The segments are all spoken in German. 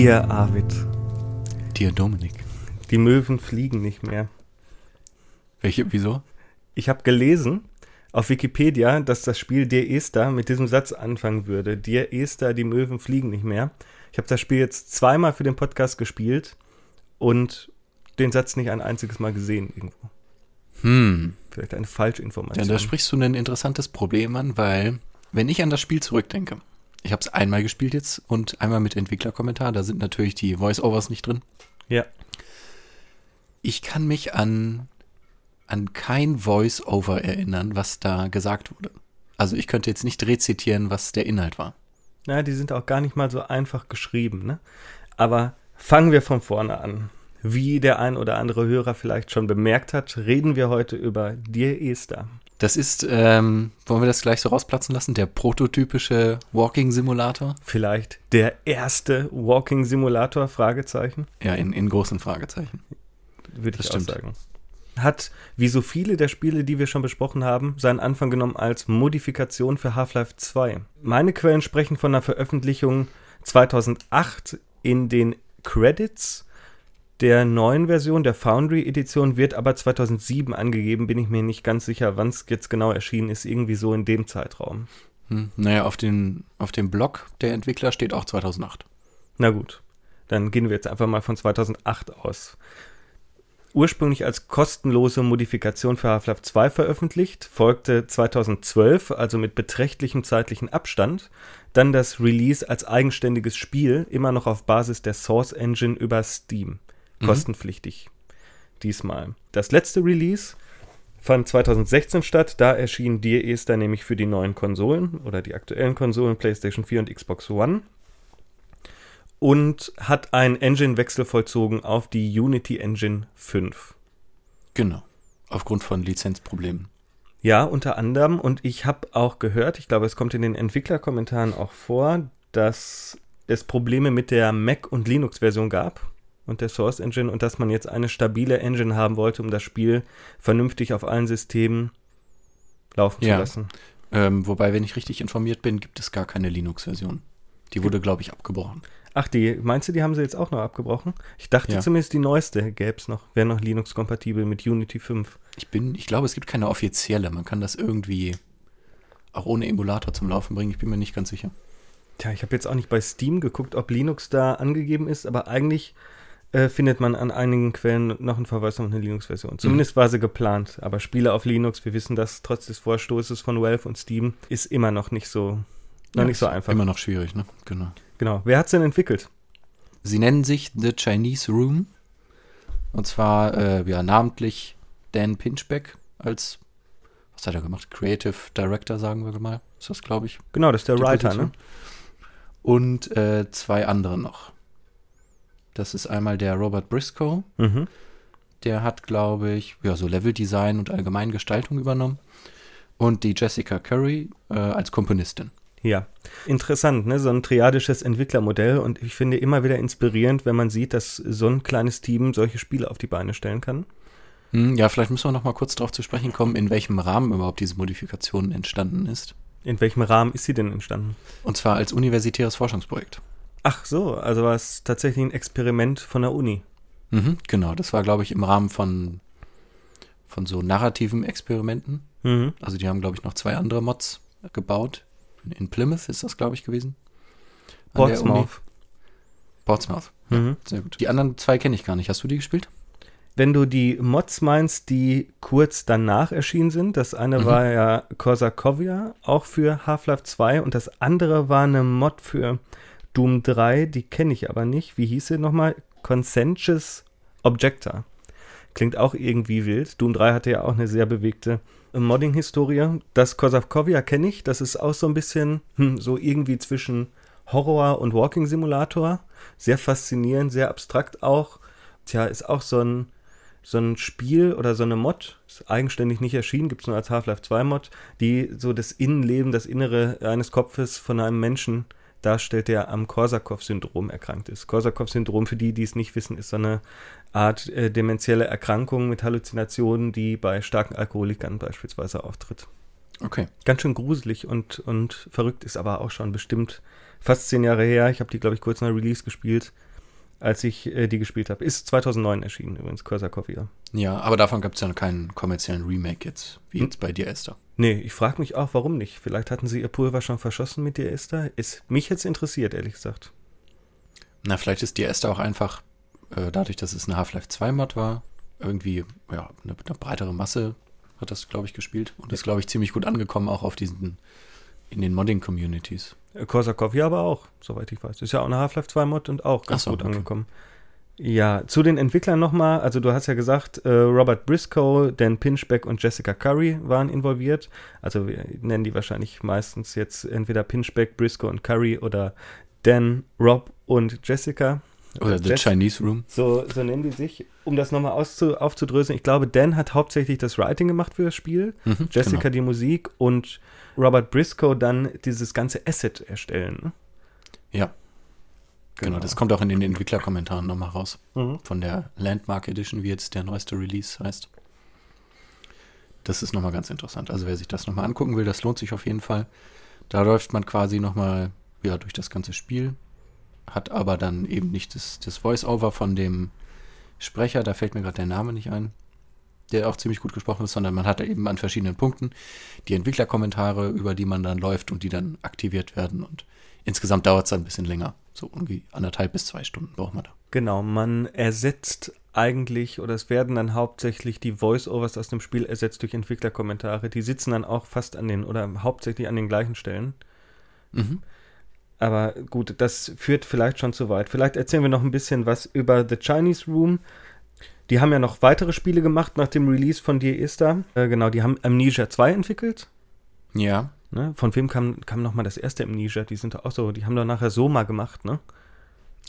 Dir Arvid, Dir Dominik. die Möwen fliegen nicht mehr. Welche, wieso? Ich habe gelesen auf Wikipedia, dass das Spiel Dir Esther mit diesem Satz anfangen würde. Dir Esther, die Möwen fliegen nicht mehr. Ich habe das Spiel jetzt zweimal für den Podcast gespielt und den Satz nicht ein einziges Mal gesehen irgendwo. Hm. Vielleicht eine Ja, Falschinformation. da sprichst du ein interessantes Problem an, weil, wenn ich an das Spiel zurückdenke, ich habe es einmal gespielt jetzt und einmal mit Entwicklerkommentar, da sind natürlich die Voice-Overs nicht drin. ja, Ich kann mich an, an kein Voice-Over erinnern, was da gesagt wurde. Also ich könnte jetzt nicht rezitieren, was der Inhalt war. na, die sind auch gar nicht mal so einfach geschrieben, ne? Aber fangen wir von vorne an. Wie der ein oder andere Hörer vielleicht schon bemerkt hat, reden wir heute über Dir Esther. Das ist, ähm, wollen wir das gleich so rausplatzen lassen, der prototypische Walking-Simulator? Vielleicht der erste Walking Simulator? Fragezeichen. Ja, in, in großen Fragezeichen. Würde ich Das auch stimmt. sagen. Hat, wie so viele der Spiele, die wir schon besprochen haben, seinen Anfang genommen als Modifikation für Half-Life 2. Meine Quellen sprechen von einer Veröffentlichung 2008 in den Credits der neuen Version, der Foundry-Edition, wird aber 2007 angegeben, bin ich mir nicht ganz sicher, wann es jetzt genau erschienen ist, irgendwie so in dem Zeitraum. Hm, naja, auf, den, auf dem Blog der Entwickler steht auch 2008. Na gut, dann gehen wir jetzt einfach mal von 2008 aus. Ursprünglich als kostenlose Modifikation für Half-Life 2 veröffentlicht, folgte 2012, also mit beträchtlichem zeitlichen Abstand, dann das Release als eigenständiges Spiel, immer noch auf Basis der Source Engine über Steam. Kostenpflichtig. Diesmal. Das letzte Release fand 2016 statt. Da erschien Dear Esther nämlich für die neuen Konsolen oder die aktuellen Konsolen PlayStation 4 und Xbox One und hat einen Engine-Wechsel vollzogen auf die Unity Engine 5. Genau. Aufgrund von Lizenzproblemen. Ja, unter anderem. Und ich habe auch gehört, ich glaube, es kommt in den Entwicklerkommentaren auch vor, dass es Probleme mit der Mac- und Linux-Version gab und der Source Engine und dass man jetzt eine stabile Engine haben wollte, um das Spiel vernünftig auf allen Systemen laufen Ja. zu lassen. Ähm, wobei, wenn ich richtig informiert bin, gibt es gar keine Linux-Version. Die wurde, glaube ich, abgebrochen. Ach, die, meinst du, die haben sie jetzt auch noch abgebrochen? Ich dachte Ja. zumindest, die neueste gäbe es noch, wäre noch Linux-kompatibel mit Unity 5. Ich bin, ich glaube, es gibt keine offizielle. Man kann das irgendwie auch ohne Emulator zum Laufen bringen. Ich bin mir nicht ganz sicher. Tja, ich habe jetzt auch nicht bei Steam geguckt, ob Linux da angegeben ist, aber eigentlich äh, findet man an einigen Quellen noch einen Verweis auf eine Linux-Version. Zumindest war sie geplant, aber Spiele auf Linux, wir wissen das trotz des Vorstoßes von Valve und Steam, ist immer noch nicht so, noch Ja, nicht so einfach. Immer noch schwierig, ne? Genau. Genau. Wer hat's denn entwickelt? Sie nennen sich The Chinese Room. Und zwar, äh, ja, namentlich Dan Pinchbeck als, was hat er gemacht? Creative Director, sagen wir mal. Ist das, glaube ich. Genau, das ist der Writer, Position. ne? Und äh, zwei andere noch. Das ist einmal der Robert Briscoe. Mhm. Der hat, glaube ich, ja, so Leveldesign und allgemein Gestaltung übernommen. Und die Jessica Curry äh, als Komponistin. Ja, interessant, ne? So ein triadisches Entwicklermodell und ich finde immer wieder inspirierend, wenn man sieht, dass so ein kleines Team solche Spiele auf die Beine stellen kann. Hm, ja, vielleicht müssen wir noch mal kurz darauf zu sprechen kommen, in welchem Rahmen überhaupt diese Modifikation entstanden ist. In welchem Rahmen ist sie denn entstanden? Und zwar als universitäres Forschungsprojekt. Ach so, also war es tatsächlich ein Experiment von der Uni. Mhm, genau, das war, glaube ich, im Rahmen von, von so narrativen Experimenten. Mhm. Also die haben, glaube ich, noch zwei andere Mods gebaut. In Plymouth ist das, glaube ich, gewesen. An. Portsmouth. Portsmouth. Mhm. Sehr gut. Die anderen zwei kenne ich gar nicht. Hast du die gespielt? Wenn du die Mods meinst, die kurz danach erschienen sind, das eine Mhm. war ja Korsakovia, auch für Half-Life 2 und das andere war eine Mod für Doom 3, die kenne ich aber nicht. Wie hieß sie nochmal? Conscientious Objector. Klingt auch irgendwie wild. Doom 3 hatte ja auch eine sehr bewegte Modding-Historie. Das Korsakovia kenne ich, das ist auch so ein bisschen hm, so irgendwie zwischen Horror und Walking-Simulator. Sehr faszinierend, sehr abstrakt auch. Tja, ist auch so ein, so ein Spiel oder so eine Mod, ist eigenständig nicht erschienen, gibt es nur als Half-Life 2 Mod, die so das Innenleben, das Innere eines Kopfes von einem Menschen darstellt, der am Korsakow-Syndrom erkrankt ist. Korsakow-Syndrom, für die, die es nicht wissen, ist so eine Art äh, dementielle Erkrankung mit Halluzinationen, die bei starken Alkoholikern beispielsweise auftritt. Okay. Ganz schön gruselig und, und verrückt ist aber auch schon bestimmt fast zehn Jahre her. Ich habe die, glaube ich, kurz nach Release gespielt, als ich äh, die gespielt habe. Ist 2009 erschienen übrigens, Korsakovia. Ja, aber davon gab es ja noch keinen kommerziellen Remake jetzt, wie jetzt bei dir, Esther. Nee, ich frage mich auch, warum nicht. Vielleicht hatten sie ihr Pulver schon verschossen mit dir, Esther. Ist mich jetzt interessiert, ehrlich gesagt. Na, vielleicht ist die Esther auch einfach, äh, dadurch, dass es eine Half-Life 2-Mod war, irgendwie, ja, eine, eine breitere Masse hat das, glaube ich, gespielt. Und ist, glaube ich, ziemlich gut angekommen, auch auf diesen, in den Modding-Communities. Äh, Korsakovia aber auch, soweit ich weiß. Ist ja auch eine Half-Life 2 Mod und auch ganz so, gut okay. angekommen. Ja, zu den Entwicklern nochmal. Also du hast ja gesagt, äh, Robert Briscoe, Dan Pinchbeck und Jessica Curry waren involviert. Also wir nennen die wahrscheinlich meistens jetzt entweder Pinchbeck, Briscoe und Curry oder Dan, Rob und Jessica. Oder The Jess- Chinese Room. So, so nennen die sich. Um das nochmal aufzudröseln, ich glaube, Dan hat hauptsächlich das Writing gemacht für das Spiel, Mhm, Jessica genau. die Musik und Robert Briscoe dann dieses ganze Asset erstellen. Ne? Ja. Genau, das kommt auch in den Entwicklerkommentaren nochmal raus. Mhm. Von der Landmark Edition, wie jetzt der neueste Release heißt. Das ist nochmal ganz interessant. Also wer sich das nochmal angucken will, das lohnt sich auf jeden Fall. Da läuft man quasi nochmal ja, durch das ganze Spiel, hat aber dann eben nicht das, das Voice-Over von dem Sprecher, da fällt mir gerade der Name nicht ein, der auch ziemlich gut gesprochen ist, sondern man hat da eben an verschiedenen Punkten die Entwicklerkommentare, über die man dann läuft und die dann aktiviert werden. Und insgesamt dauert es dann ein bisschen länger. So irgendwie anderthalb bis zwei Stunden braucht man da. Genau, man ersetzt eigentlich, oder es werden dann hauptsächlich die Voice-Overs aus dem Spiel ersetzt durch Entwicklerkommentare. Die sitzen dann auch fast an den, oder hauptsächlich an den gleichen Stellen. Mhm. Aber gut, das führt vielleicht schon zu weit. Vielleicht erzählen wir noch ein bisschen was über The Chinese Room. Die haben ja noch weitere Spiele gemacht nach dem Release von Dear Esther. Äh, genau, die haben Amnesia 2 entwickelt. Ja, Ne? Von wem kam, kam nochmal das erste Amnesia? Die sind auch so, die haben doch nachher Soma gemacht, ne?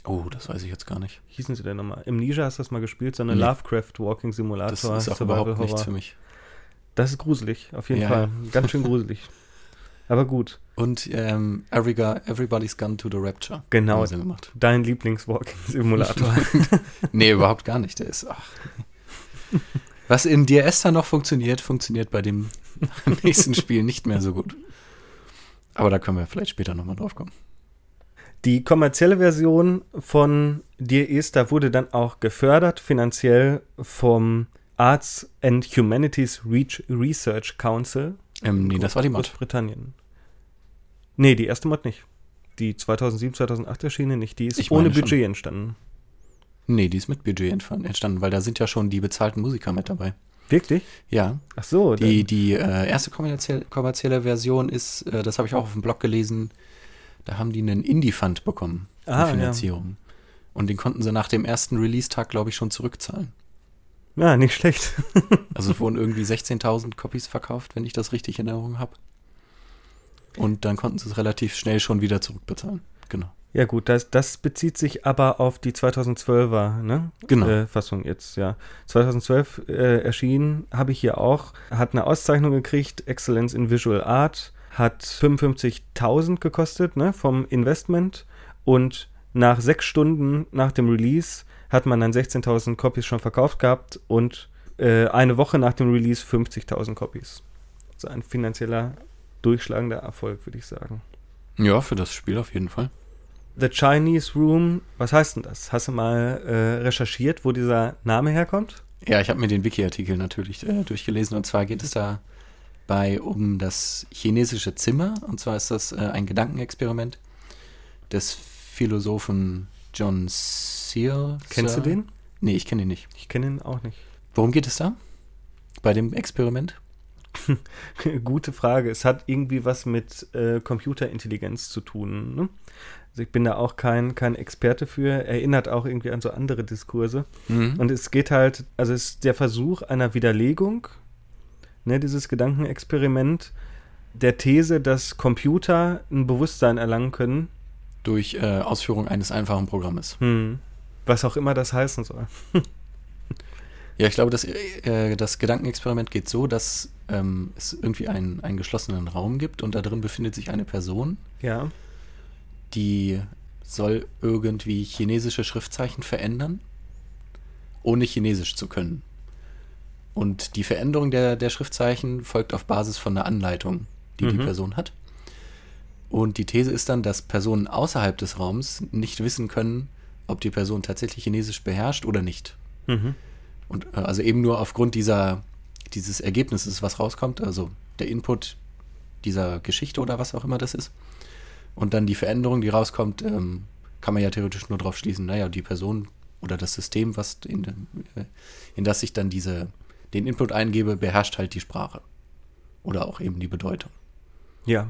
Oh, das weiß ich jetzt gar nicht. Wie hießen sie denn nochmal? Amnesia hast du das mal gespielt? So eine Nee. Lovecraft Walking Simulator. Das ist auch Survival überhaupt nichts für mich. Das ist gruselig, auf jeden Ja, Fall. ja. Ganz schön gruselig. Aber gut, Und ähm, Everybody's Gone to the Rapture. Genau. Haben sie gemacht. dein Lieblings-Walking Simulator. Nee, überhaupt gar nicht. Der ist. Ach. Was in Dear Esther noch funktioniert, funktioniert bei dem nächsten Spiel nicht mehr so gut. Aber da können wir vielleicht später nochmal drauf kommen. Die kommerzielle Version von Dear Esther wurde dann auch gefördert, finanziell vom Arts and Humanities Reach Research Council. Ähm, nee, das war die Mod. Großbritannien. Nee, die erste Mod nicht. Die 2007, 2008 erschienene nicht. Die ist ohne meine schon. Budget entstanden. Nee, die ist mit Budget entstanden, weil da sind ja schon die bezahlten Musiker mit dabei. Wirklich? Ja, Ach so. die, die äh, erste kommerzielle, kommerzielle Version ist, äh, das habe ich auch auf dem Blog gelesen, da haben die einen Indie-Fund bekommen, Ah, eine ja. Finanzierung. Und den konnten sie nach dem ersten Release-Tag, glaube ich, schon zurückzahlen. ja, nicht schlecht. Also es wurden irgendwie 16.000 Copies verkauft, wenn ich das richtig in Erinnerung habe. Und dann konnten sie es relativ schnell schon wieder zurückbezahlen. Genau. Ja gut, das, das bezieht sich aber auf die 2012er ne? Genau. äh, Fassung jetzt, ja. 2012 äh, erschienen, habe ich hier auch, hat eine Auszeichnung gekriegt, Excellence in Visual Art, hat 55.000 gekostet ne, vom Investment und nach sechs Stunden nach dem Release hat man dann 16.000 Copies schon verkauft gehabt und äh, eine Woche nach dem Release 50.000 Copies. Also ein finanzieller durchschlagender Erfolg, würde ich sagen. Ja, für das Spiel auf jeden Fall. The Chinese Room, was heißt denn das? Hast du mal äh, recherchiert, wo dieser Name herkommt? Ja, ich habe mir den Wiki-Artikel natürlich äh, durchgelesen. Und zwar geht es dabei um das chinesische Zimmer. Und zwar ist das äh, ein Gedankenexperiment des Philosophen John Searle. Kennst du den? Nee, ich kenne ihn nicht. Ich kenne ihn auch nicht. Worum geht es da? Bei dem Experiment? Gute Frage. Es hat irgendwie was mit äh, Computerintelligenz zu tun. Ne? Also ich bin da auch kein, kein Experte für. Erinnert auch irgendwie an so andere Diskurse. Mhm. Und es geht halt, also es ist der Versuch einer Widerlegung, ne, dieses Gedankenexperiment, der These, dass Computer ein Bewusstsein erlangen können, Durch äh, Ausführung eines einfachen Programmes. hm, was auch immer das heißen soll. Ja, ich glaube, das, äh, das Gedankenexperiment geht so, dass ähm, es irgendwie einen, einen geschlossenen Raum gibt und da drin befindet sich eine Person, Ja. die soll irgendwie chinesische Schriftzeichen verändern, ohne Chinesisch zu können. Und die Veränderung der, der Schriftzeichen folgt auf Basis von einer Anleitung, die die Mhm. Person hat. Und die These ist dann, dass Personen außerhalb des Raums nicht wissen können, ob die Person tatsächlich Chinesisch beherrscht oder nicht. Mhm. Und äh, also eben nur aufgrund dieser, dieses Ergebnisses, was rauskommt, also der Input dieser Geschichte oder was auch immer das ist. Und dann die Veränderung, die rauskommt, ähm, kann man ja theoretisch nur darauf schließen, naja, die Person oder das System, was in, äh, in das ich dann diese, den Input eingebe, beherrscht halt die Sprache. Oder auch eben die Bedeutung. Ja.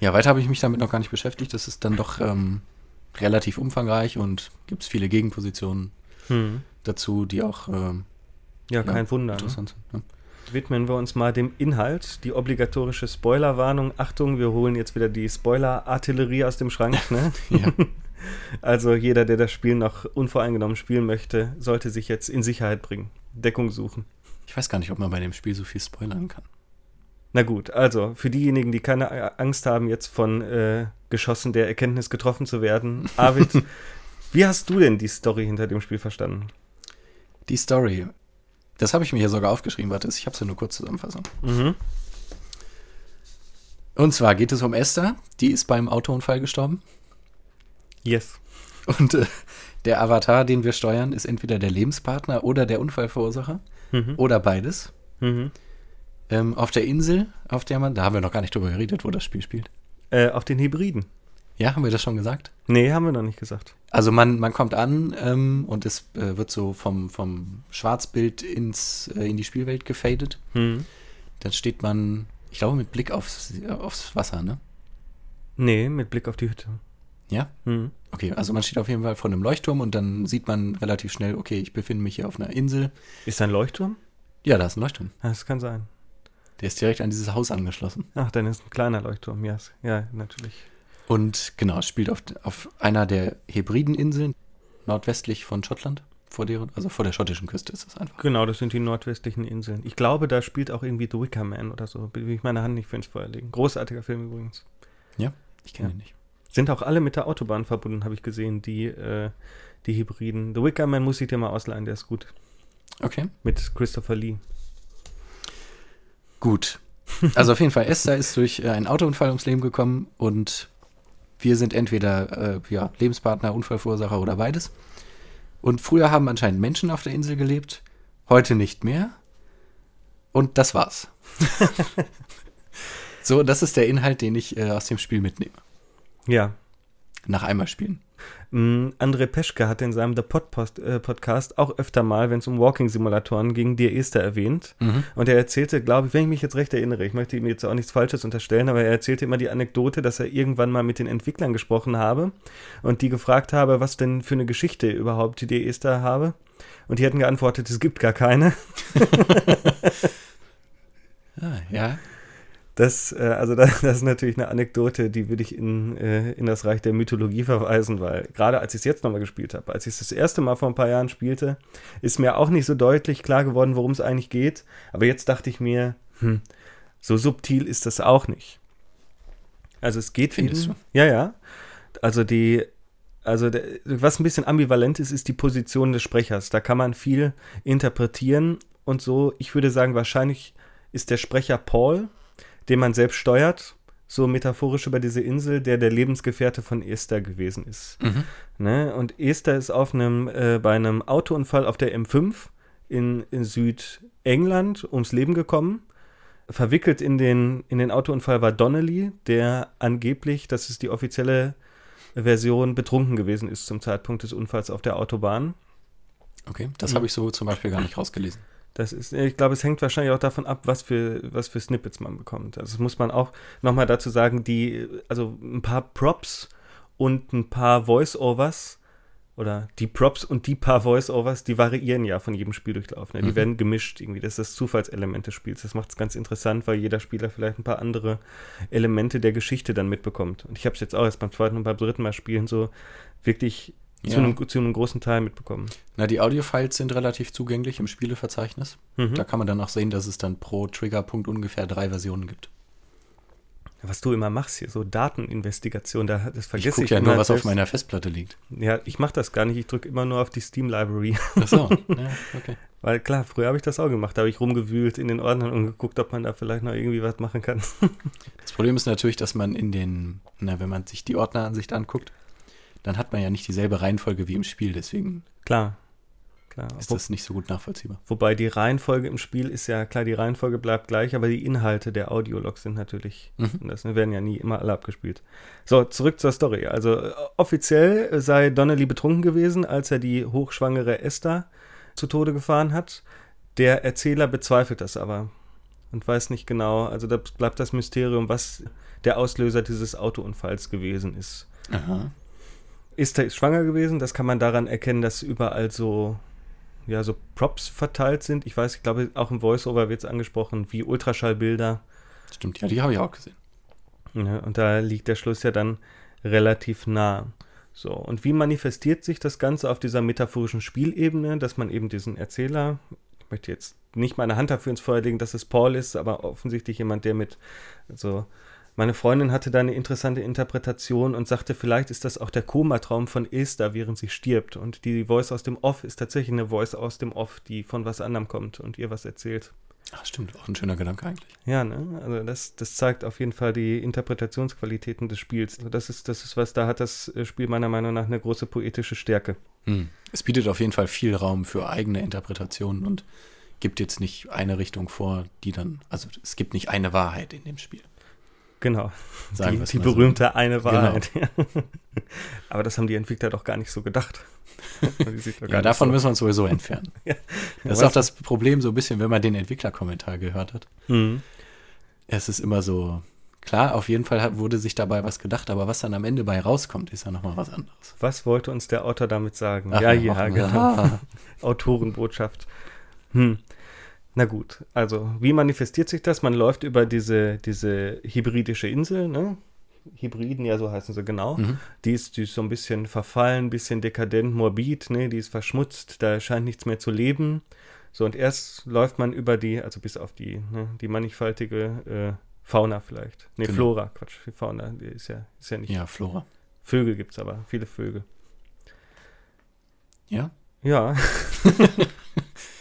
Ja, weiter habe ich mich damit noch gar nicht beschäftigt. Das ist dann doch ähm, relativ umfangreich und gibt es viele Gegenpositionen Hm. dazu, die auch ähm, Ja, kein Wunder. Ne? interessant sind. Ne? Widmen wir uns mal dem Inhalt, die obligatorische Spoilerwarnung. Achtung, wir holen jetzt wieder die Spoiler-Artillerie aus dem Schrank. Ne? Ja. Also jeder, der das Spiel noch unvoreingenommen spielen möchte, sollte sich jetzt in Sicherheit bringen. Deckung suchen. Ich weiß gar nicht, ob man bei dem Spiel so viel spoilern kann. Na gut, also für diejenigen, die keine Angst haben, jetzt von äh, Geschossen der Erkenntnis getroffen zu werden, Arvid, wie hast du denn die Story hinter dem Spiel verstanden? Die Story. Das habe ich mir hier sogar aufgeschrieben. Warte, ich habe es ja nur kurz zusammenfassen. Mhm. Und zwar geht es um Esther. Die ist beim Autounfall gestorben. Yes. Und äh, der Avatar, den wir steuern, ist entweder der Lebenspartner oder der Unfallverursacher. Mhm. Oder beides. Mhm. Ähm, auf der Insel, auf der man, da haben wir noch gar nicht drüber geredet, wo das Spiel spielt. Äh, auf den Hybriden. Ja, haben wir das schon gesagt? Nee, haben wir noch nicht gesagt. Also man, man kommt an ähm, und es äh, wird so vom, vom Schwarzbild ins, äh, in die Spielwelt gefadet. Mhm. Dann steht man, ich glaube, mit Blick aufs, aufs Wasser, ne? Nee, mit Blick auf die Hütte. Ja? Mhm. Okay, also man steht auf jeden Fall vor einem Leuchtturm und dann sieht man relativ schnell, okay, ich befinde mich hier auf einer Insel. Ist da ein Leuchtturm? Ja, da ist ein Leuchtturm. Das kann sein. Der ist direkt an dieses Haus angeschlossen. Ach, dann ist ein kleiner Leuchtturm, yes. ja, natürlich. Und genau, es spielt auf, auf einer der Hebrideninseln, nordwestlich von Schottland. Vor der, also vor der schottischen Küste ist das einfach. Genau, das sind die nordwestlichen Inseln. Ich glaube, da spielt auch irgendwie The Wicker Man oder so. Will ich meine Hand nicht für ins Feuer legen. Großartiger Film übrigens. Ich kenne Ja. ihn nicht. Sind auch alle mit der Autobahn verbunden, habe ich gesehen, die, äh, die Hybriden. The Wicker Man muss ich dir mal ausleihen, der ist gut. Okay. Mit Christopher Lee. Gut. Also auf jeden Fall, Esther ist durch äh, einen Autounfall ums Leben gekommen und wir sind entweder äh, ja, Lebenspartner, Unfallverursacher oder beides. Und früher haben anscheinend Menschen auf der Insel gelebt, heute nicht mehr. Und das war's. so, das ist der Inhalt, den ich äh, aus dem Spiel mitnehme. Ja. Nach einmal spielen. Mm, André Peschke hat in seinem The Pod Post, äh, Podcast auch öfter mal, wenn es um Walking-Simulatoren ging, Dear Esther erwähnt. Und er erzählte, glaube ich, wenn ich mich jetzt recht erinnere, ich möchte ihm jetzt auch nichts Falsches unterstellen, aber er erzählte immer die Anekdote, dass er irgendwann mal mit den Entwicklern gesprochen habe und die gefragt habe, was denn für eine Geschichte überhaupt die Dear Esther habe. Und die hätten geantwortet, es gibt gar keine. Ah, ja. Das, äh, also das, das ist natürlich eine Anekdote, die würde ich in, äh, in das Reich der Mythologie verweisen, weil gerade als ich es jetzt nochmal gespielt habe, als ich es das erste Mal vor ein paar Jahren spielte, ist mir auch nicht so deutlich klar geworden, worum es eigentlich geht. Aber jetzt dachte ich mir, hm, so subtil ist das auch nicht. Also es geht Findest eben, ja, ja. Also die, also der, was ein bisschen ambivalent ist, ist die Position des Sprechers. Da kann man viel interpretieren und so. Ich würde sagen, wahrscheinlich ist der Sprecher Paul, den man selbst steuert, so metaphorisch über diese Insel, der der Lebensgefährte von Esther gewesen ist. Mhm. Ne? Und Esther ist auf einem, äh, bei einem Autounfall auf der M5 in, in Südengland ums Leben gekommen. Verwickelt in den, in den Autounfall war Donnelly, der angeblich, das ist die offizielle Version, betrunken gewesen ist zum Zeitpunkt des Unfalls auf der Autobahn. Okay, das Mhm. habe ich so zum Beispiel gar nicht rausgelesen. Das ist, ich glaube, es hängt wahrscheinlich auch davon ab, was für, was für Snippets man bekommt. Also das muss man auch nochmal dazu sagen, die, also ein paar Props und ein paar Voice-Overs oder die Props und die paar Voice-Overs, die variieren ja von jedem Spieldurchlauf. Ne? Die Mhm. werden gemischt irgendwie. Das ist das Zufallselement des Spiels. Das macht es ganz interessant, weil jeder Spieler vielleicht ein paar andere Elemente der Geschichte dann mitbekommt. Und ich habe es jetzt auch erst beim zweiten und beim dritten Mal spielen so wirklich Ja. zu, einem, zu einem großen Teil mitbekommen. Na, die Audiofiles sind relativ zugänglich im Spieleverzeichnis. Mhm. Da kann man dann auch sehen, dass es dann pro Triggerpunkt ungefähr drei Versionen gibt. Was du immer machst hier, so Dateninvestigation, da, das Ich vergesse gucke ich, ja immer nur, was auf meiner Festplatte liegt. Ja, ich mache das gar nicht, ich drücke immer nur auf die Steam-Library. Ach so, ja, okay. Weil klar, früher habe ich das auch gemacht. Da habe ich rumgewühlt in den Ordnern und geguckt, ob man da vielleicht noch irgendwie was machen kann. Das Problem ist natürlich, dass man in den, na, wenn man sich die Ordneransicht anguckt, dann hat man ja nicht dieselbe Reihenfolge wie im Spiel, deswegen Klar. Klar. ist Wo, das nicht so gut nachvollziehbar. wobei die Reihenfolge im Spiel ist ja, klar, die Reihenfolge bleibt gleich, aber die Inhalte der Audiologs sind natürlich, Mhm. das werden ja nie immer alle abgespielt. So, zurück zur Story. Also äh, offiziell sei Donnelly betrunken gewesen, als er die hochschwangere Esther zu Tode gefahren hat. Der Erzähler bezweifelt das aber und weiß nicht genau. Also da bleibt das Mysterium, was der Auslöser dieses Autounfalls gewesen ist. Aha. Esther ist schwanger gewesen. Das kann man daran erkennen, dass überall so, ja, so Props verteilt sind. Ich weiß, ich glaube, auch im Voiceover wird es angesprochen, wie Ultraschallbilder. Stimmt, ja, die habe ich auch gesehen. Ja, und da liegt der Schluss ja dann relativ nah. So, und wie manifestiert sich das Ganze auf dieser metaphorischen Spielebene, dass man eben diesen Erzähler, ich möchte jetzt nicht meine Hand dafür ins Feuer legen, dass es Paul ist, aber offensichtlich jemand, der mit, also meine Freundin hatte da eine interessante Interpretation und sagte, vielleicht ist das auch der Komatraum von Esther, während sie stirbt. Und die Voice aus dem Off ist tatsächlich eine Voice aus dem Off, die von was anderem kommt und ihr was erzählt. Ach, stimmt, auch ein schöner Gedanke eigentlich. Ja, ne? Also das, das zeigt auf jeden Fall die Interpretationsqualitäten des Spiels. Also das ist, das ist was, da hat das äh, Spiel meiner Meinung nach eine große poetische Stärke. Hm. Es bietet auf jeden Fall viel Raum für eigene Interpretationen und gibt jetzt nicht eine Richtung vor, die dann, also es gibt nicht eine Wahrheit in dem Spiel. Genau. Sagen die die mal so. berühmte eine Wahrheit. Aber das haben die Entwickler doch gar nicht so gedacht. Ja, davon so. müssen wir uns sowieso entfernen. Ja. Das ist auch das Problem so ein bisschen, wenn man den Entwicklerkommentar gehört hat. Mhm. Es ist immer so, klar, auf jeden Fall hat, wurde sich dabei was gedacht, aber was dann am Ende bei rauskommt, ist ja nochmal was anderes. Was wollte uns der Autor damit sagen? Ach, ja, ja, genau. ja. Autorenbotschaft. Hm. Na gut, also wie manifestiert sich das? Man läuft über diese, diese hybridische Insel, ne? Hybriden, ja, so heißen sie genau. Mhm. Die, ist, die ist so ein bisschen verfallen, ein bisschen dekadent, morbid, ne? Die ist verschmutzt, da scheint nichts mehr zu leben. So, und erst läuft man über die, also bis auf die, ne, die mannigfaltige äh, Fauna vielleicht. Ne, Genau. Flora, Quatsch, die Fauna, die ist ja, ist ja nicht. Ja, Flora. Vögel gibt es aber, viele Vögel. Ja, Ja,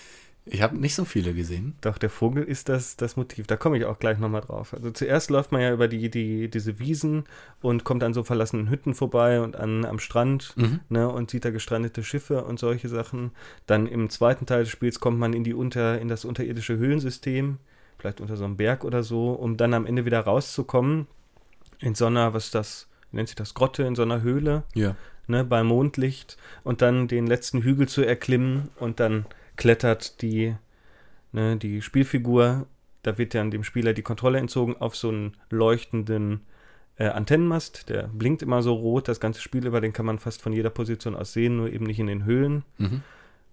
ich habe nicht so viele gesehen. Doch, der Vogel ist das, das Motiv. Da komme ich auch gleich nochmal drauf. Also zuerst läuft man ja über die, die, diese Wiesen und kommt an so verlassenen Hütten vorbei und an, am Strand Mhm. ne, und sieht da gestrandete Schiffe und solche Sachen. Dann im zweiten Teil des Spiels kommt man in, die unter, in das unterirdische Höhlensystem, vielleicht unter so einem Berg oder so, um dann am Ende wieder rauszukommen in so einer, was ist das, wie nennt sich das, Grotte, in so einer Höhle Ja. ne, bei Mondlicht und dann den letzten Hügel zu erklimmen und dann klettert die, ne, die Spielfigur, da wird dann dem Spieler die Kontrolle entzogen auf so einen leuchtenden äh, Antennenmast, der blinkt immer so rot, das ganze Spiel über, den kann man fast von jeder Position aus sehen, nur eben nicht in den Höhlen Mhm.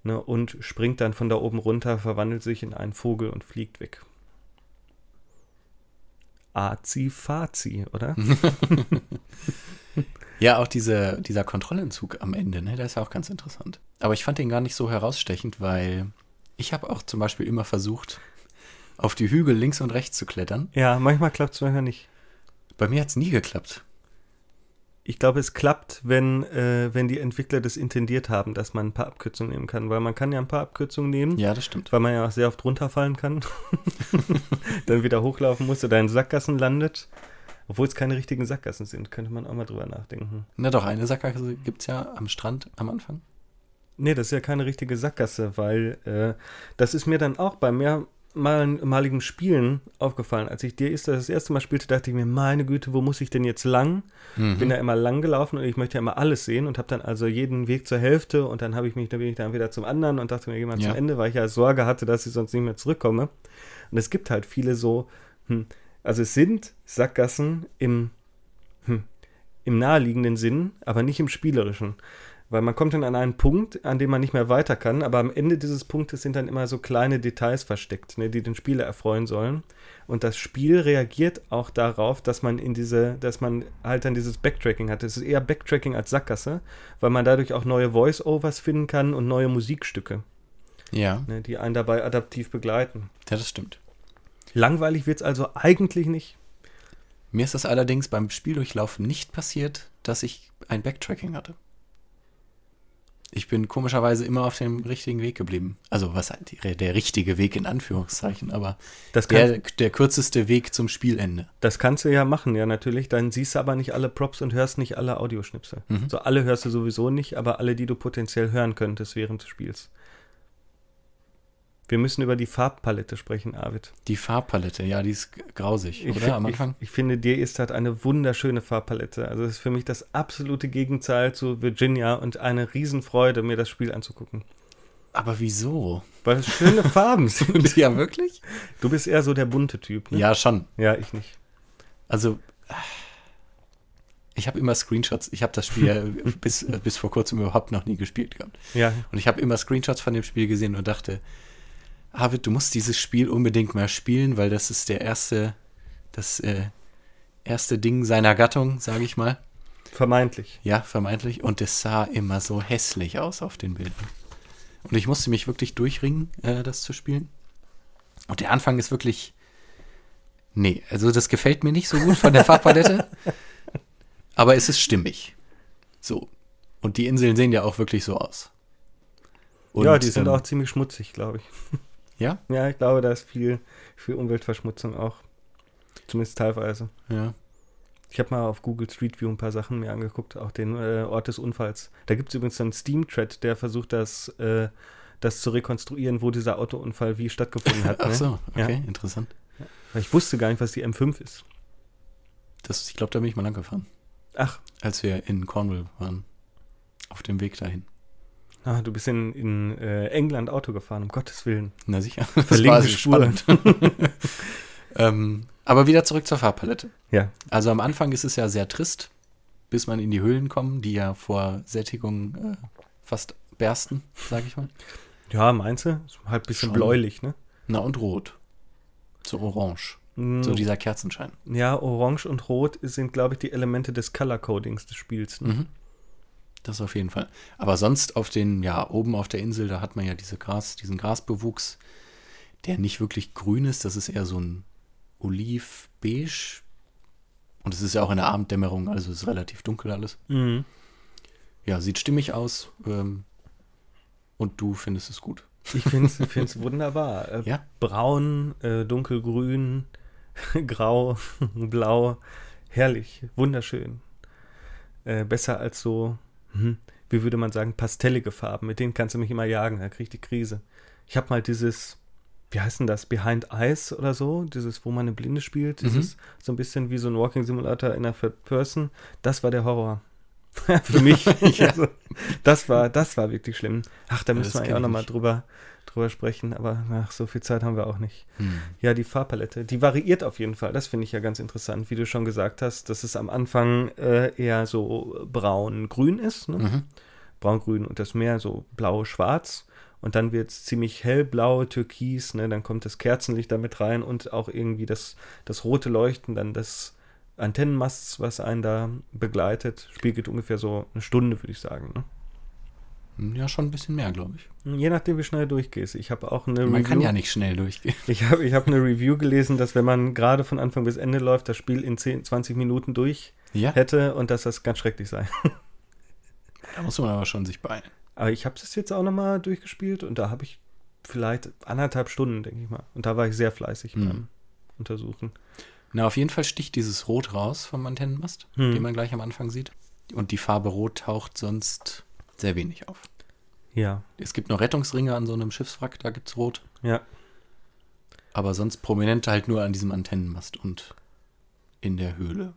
ne, und springt dann von da oben runter, verwandelt sich in einen Vogel und fliegt weg. Azi-Fazi, oder? Ja, auch diese, dieser Kontrollentzug am Ende, ne, der ist ja auch ganz interessant. Aber ich fand den gar nicht so herausstechend, weil ich habe auch zum Beispiel immer versucht, auf die Hügel links und rechts zu klettern. Ja, manchmal klappt es manchmal nicht. Bei mir hat es nie geklappt. Ich glaube, es klappt, wenn, äh, wenn die Entwickler das intendiert haben, dass man ein paar Abkürzungen nehmen kann, weil man kann ja ein paar Abkürzungen nehmen, Ja, das stimmt. weil man ja auch sehr oft runterfallen kann, dann wieder hochlaufen muss oder in Sackgassen landet. Obwohl es keine richtigen Sackgassen sind, könnte man auch mal drüber nachdenken. Na doch, eine Sackgasse gibt es ja am Strand am Anfang. Nee, das ist ja keine richtige Sackgasse, weil äh, das ist mir dann auch bei mehrmaligen Spielen aufgefallen. Als ich dir ist das erste Mal spielte, dachte ich mir, meine Güte, wo muss ich denn jetzt lang? Mhm. bin da immer lang gelaufen und ich möchte ja immer alles sehen und habe dann also jeden Weg zur Hälfte und dann habe ich mich, dann bin ich dann wieder zum anderen und dachte mir jemand Ja. zum Ende, weil ich ja Sorge hatte, dass ich sonst nicht mehr zurückkomme. Und es gibt halt viele so, hm, also es sind Sackgassen im, hm, im naheliegenden Sinn, aber nicht im spielerischen. Weil man kommt dann an einen Punkt, an dem man nicht mehr weiter kann, aber am Ende dieses Punktes sind dann immer so kleine Details versteckt, ne, die den Spieler erfreuen sollen. Und das Spiel reagiert auch darauf, dass man in diese, dass man halt dann dieses Backtracking hat. Es ist eher Backtracking als Sackgasse, weil man dadurch auch neue Voice-Overs finden kann und neue Musikstücke, Ja, ne, die einen dabei adaptiv begleiten. ja, das stimmt. Langweilig wird es also eigentlich nicht. Mir ist das allerdings beim Spieldurchlaufen nicht passiert, dass ich ein Backtracking hatte. Ich bin komischerweise immer auf dem richtigen Weg geblieben. Also was der, der richtige Weg in Anführungszeichen, aber Das, kann, der, der kürzeste Weg zum Spielende. das kannst du ja machen, ja, natürlich. Dann siehst du aber nicht alle Props und hörst nicht alle Audioschnipsel. Mhm. So alle hörst du sowieso nicht, aber alle, die du potenziell hören könntest während des Spiels. Wir müssen über die Farbpalette sprechen, Arvid. Die Farbpalette, ja, die ist grausig, Ich, oder? Am Anfang? Ich, ich finde, dir ist halt eine wunderschöne Farbpalette. Also, das ist für mich das absolute Gegenteil zu Virginia und eine Riesenfreude, mir das Spiel anzugucken. Aber wieso? Weil es schöne Farben sind. ja, wirklich? Du bist eher so der bunte Typ, ne? Ja, schon. Ja, ich nicht. Also, ich habe immer Screenshots. Ich habe das Spiel bis, äh, bis vor kurzem überhaupt noch nie gespielt gehabt. Ja, Und ich habe immer Screenshots von dem Spiel gesehen und dachte, Arvid, du musst dieses Spiel unbedingt mal spielen, weil das ist der erste, das äh, erste Ding seiner Gattung, sage ich mal. vermeintlich. Ja, vermeintlich. Und es sah immer so hässlich aus auf den Bildern. Und ich musste mich wirklich durchringen, äh, das zu spielen. Und der Anfang ist wirklich. Nee, also das gefällt mir nicht so gut von der Farbpalette. aber es ist stimmig. So. Und die Inseln sehen ja auch wirklich so aus. Und, ja, die sind ähm, auch ziemlich schmutzig, glaube ich. Ja? Ja, ich glaube, da ist viel, viel Umweltverschmutzung auch. Zumindest teilweise. Ja. Ich habe mal auf Google Street View ein paar Sachen mir angeguckt, auch den äh, Ort des Unfalls. Da gibt es übrigens einen Steam-Thread, der versucht, das, äh, das zu rekonstruieren, wo dieser Autounfall wie stattgefunden hat. Ach ne? so, Ja. okay, interessant. Weil ich wusste gar nicht, was die M5 ist. Das, ich glaube, da bin ich mal lang gefahren, Ach, als wir in Cornwall waren. Auf dem Weg dahin. Ah, du bist in, in äh, England Auto gefahren, um Gottes Willen. Na sicher. Das Verlinkte Spur. ähm, aber wieder zurück zur Farbpalette. Ja, Also am Anfang ist es ja sehr trist, bis man in die Höhlen kommt, die ja vor Sättigung äh, fast bersten, sage ich mal. ja meinst du? Ist halt ein bisschen Schon. bläulich, ne? Na und rot. So orange. Mm, So dieser Kerzenschein. ja, Orange und Rot sind, glaube ich, die Elemente des Color-Codings des Spiels. Ne? Mhm. Das auf jeden Fall. Aber sonst auf den, ja, oben auf der Insel, da hat man ja diese Gras, diesen Grasbewuchs, der nicht wirklich grün ist, das ist eher so ein Oliv-Beige. Und es ist ja auch in der Abenddämmerung, also es ist relativ dunkel alles. Mhm. Ja, sieht stimmig aus. Ähm, und du findest es gut. Ich finde es wunderbar. Äh, Ja? Braun, äh, dunkelgrün, grau, blau. Herrlich, wunderschön. Äh, besser als so, hm, wie würde man sagen, pastellige Farben. Mit denen kannst du mich immer jagen, da krieg ich die Krise. Ich habe mal dieses, wie heißt denn das, Behind Eyes oder so, dieses, wo man eine Blinde spielt, Mhm. dieses so ein bisschen wie so ein Walking Simulator in der Third Person. Das war der Horror. Für mich. Ja. also, das war, das war wirklich schlimm. Ach, da Ja, müssen das wir ja auch nochmal drüber, drüber sprechen, aber ach, so viel Zeit haben wir auch nicht. Hm. Ja, die Farbpalette, die variiert auf jeden Fall. Das finde ich ja ganz interessant, wie du schon gesagt hast, dass es am Anfang äh, eher so braun-grün ist. Ne? Mhm. Braun-grün und das Meer so blau-schwarz. Und dann wird es ziemlich hellblau, türkis, ne? dann kommt das Kerzenlicht da mit rein und auch irgendwie das, das rote Leuchten dann des Antennenmasts, was einen da begleitet. Spiel geht ungefähr so eine Stunde, würde ich sagen. Ne? Ja, schon ein bisschen mehr, glaube ich. Je nachdem, wie schnell du durchgehst. Ich habe auch eine Man kann Review- ja nicht schnell durchgehen. Ich habe ich hab eine Review gelesen, dass wenn man gerade von Anfang bis Ende läuft, das Spiel in 10, 20 Minuten durch Ja, hätte und dass das ganz schrecklich sei. da muss man aber schon sich beeilen. Aber ich habe es jetzt auch nochmal durchgespielt und da habe ich vielleicht anderthalb Stunden, denke ich mal. Und da war ich sehr fleißig Mhm. beim Untersuchen. Na, auf jeden Fall sticht dieses Rot raus vom Antennenmast, Hm. den man gleich am Anfang sieht. Und die Farbe Rot taucht sonst sehr wenig auf. Ja, Es gibt noch Rettungsringe an so einem Schiffswrack, da gibt's Rot. ja. Aber sonst prominent halt nur an diesem Antennenmast und in der Höhle.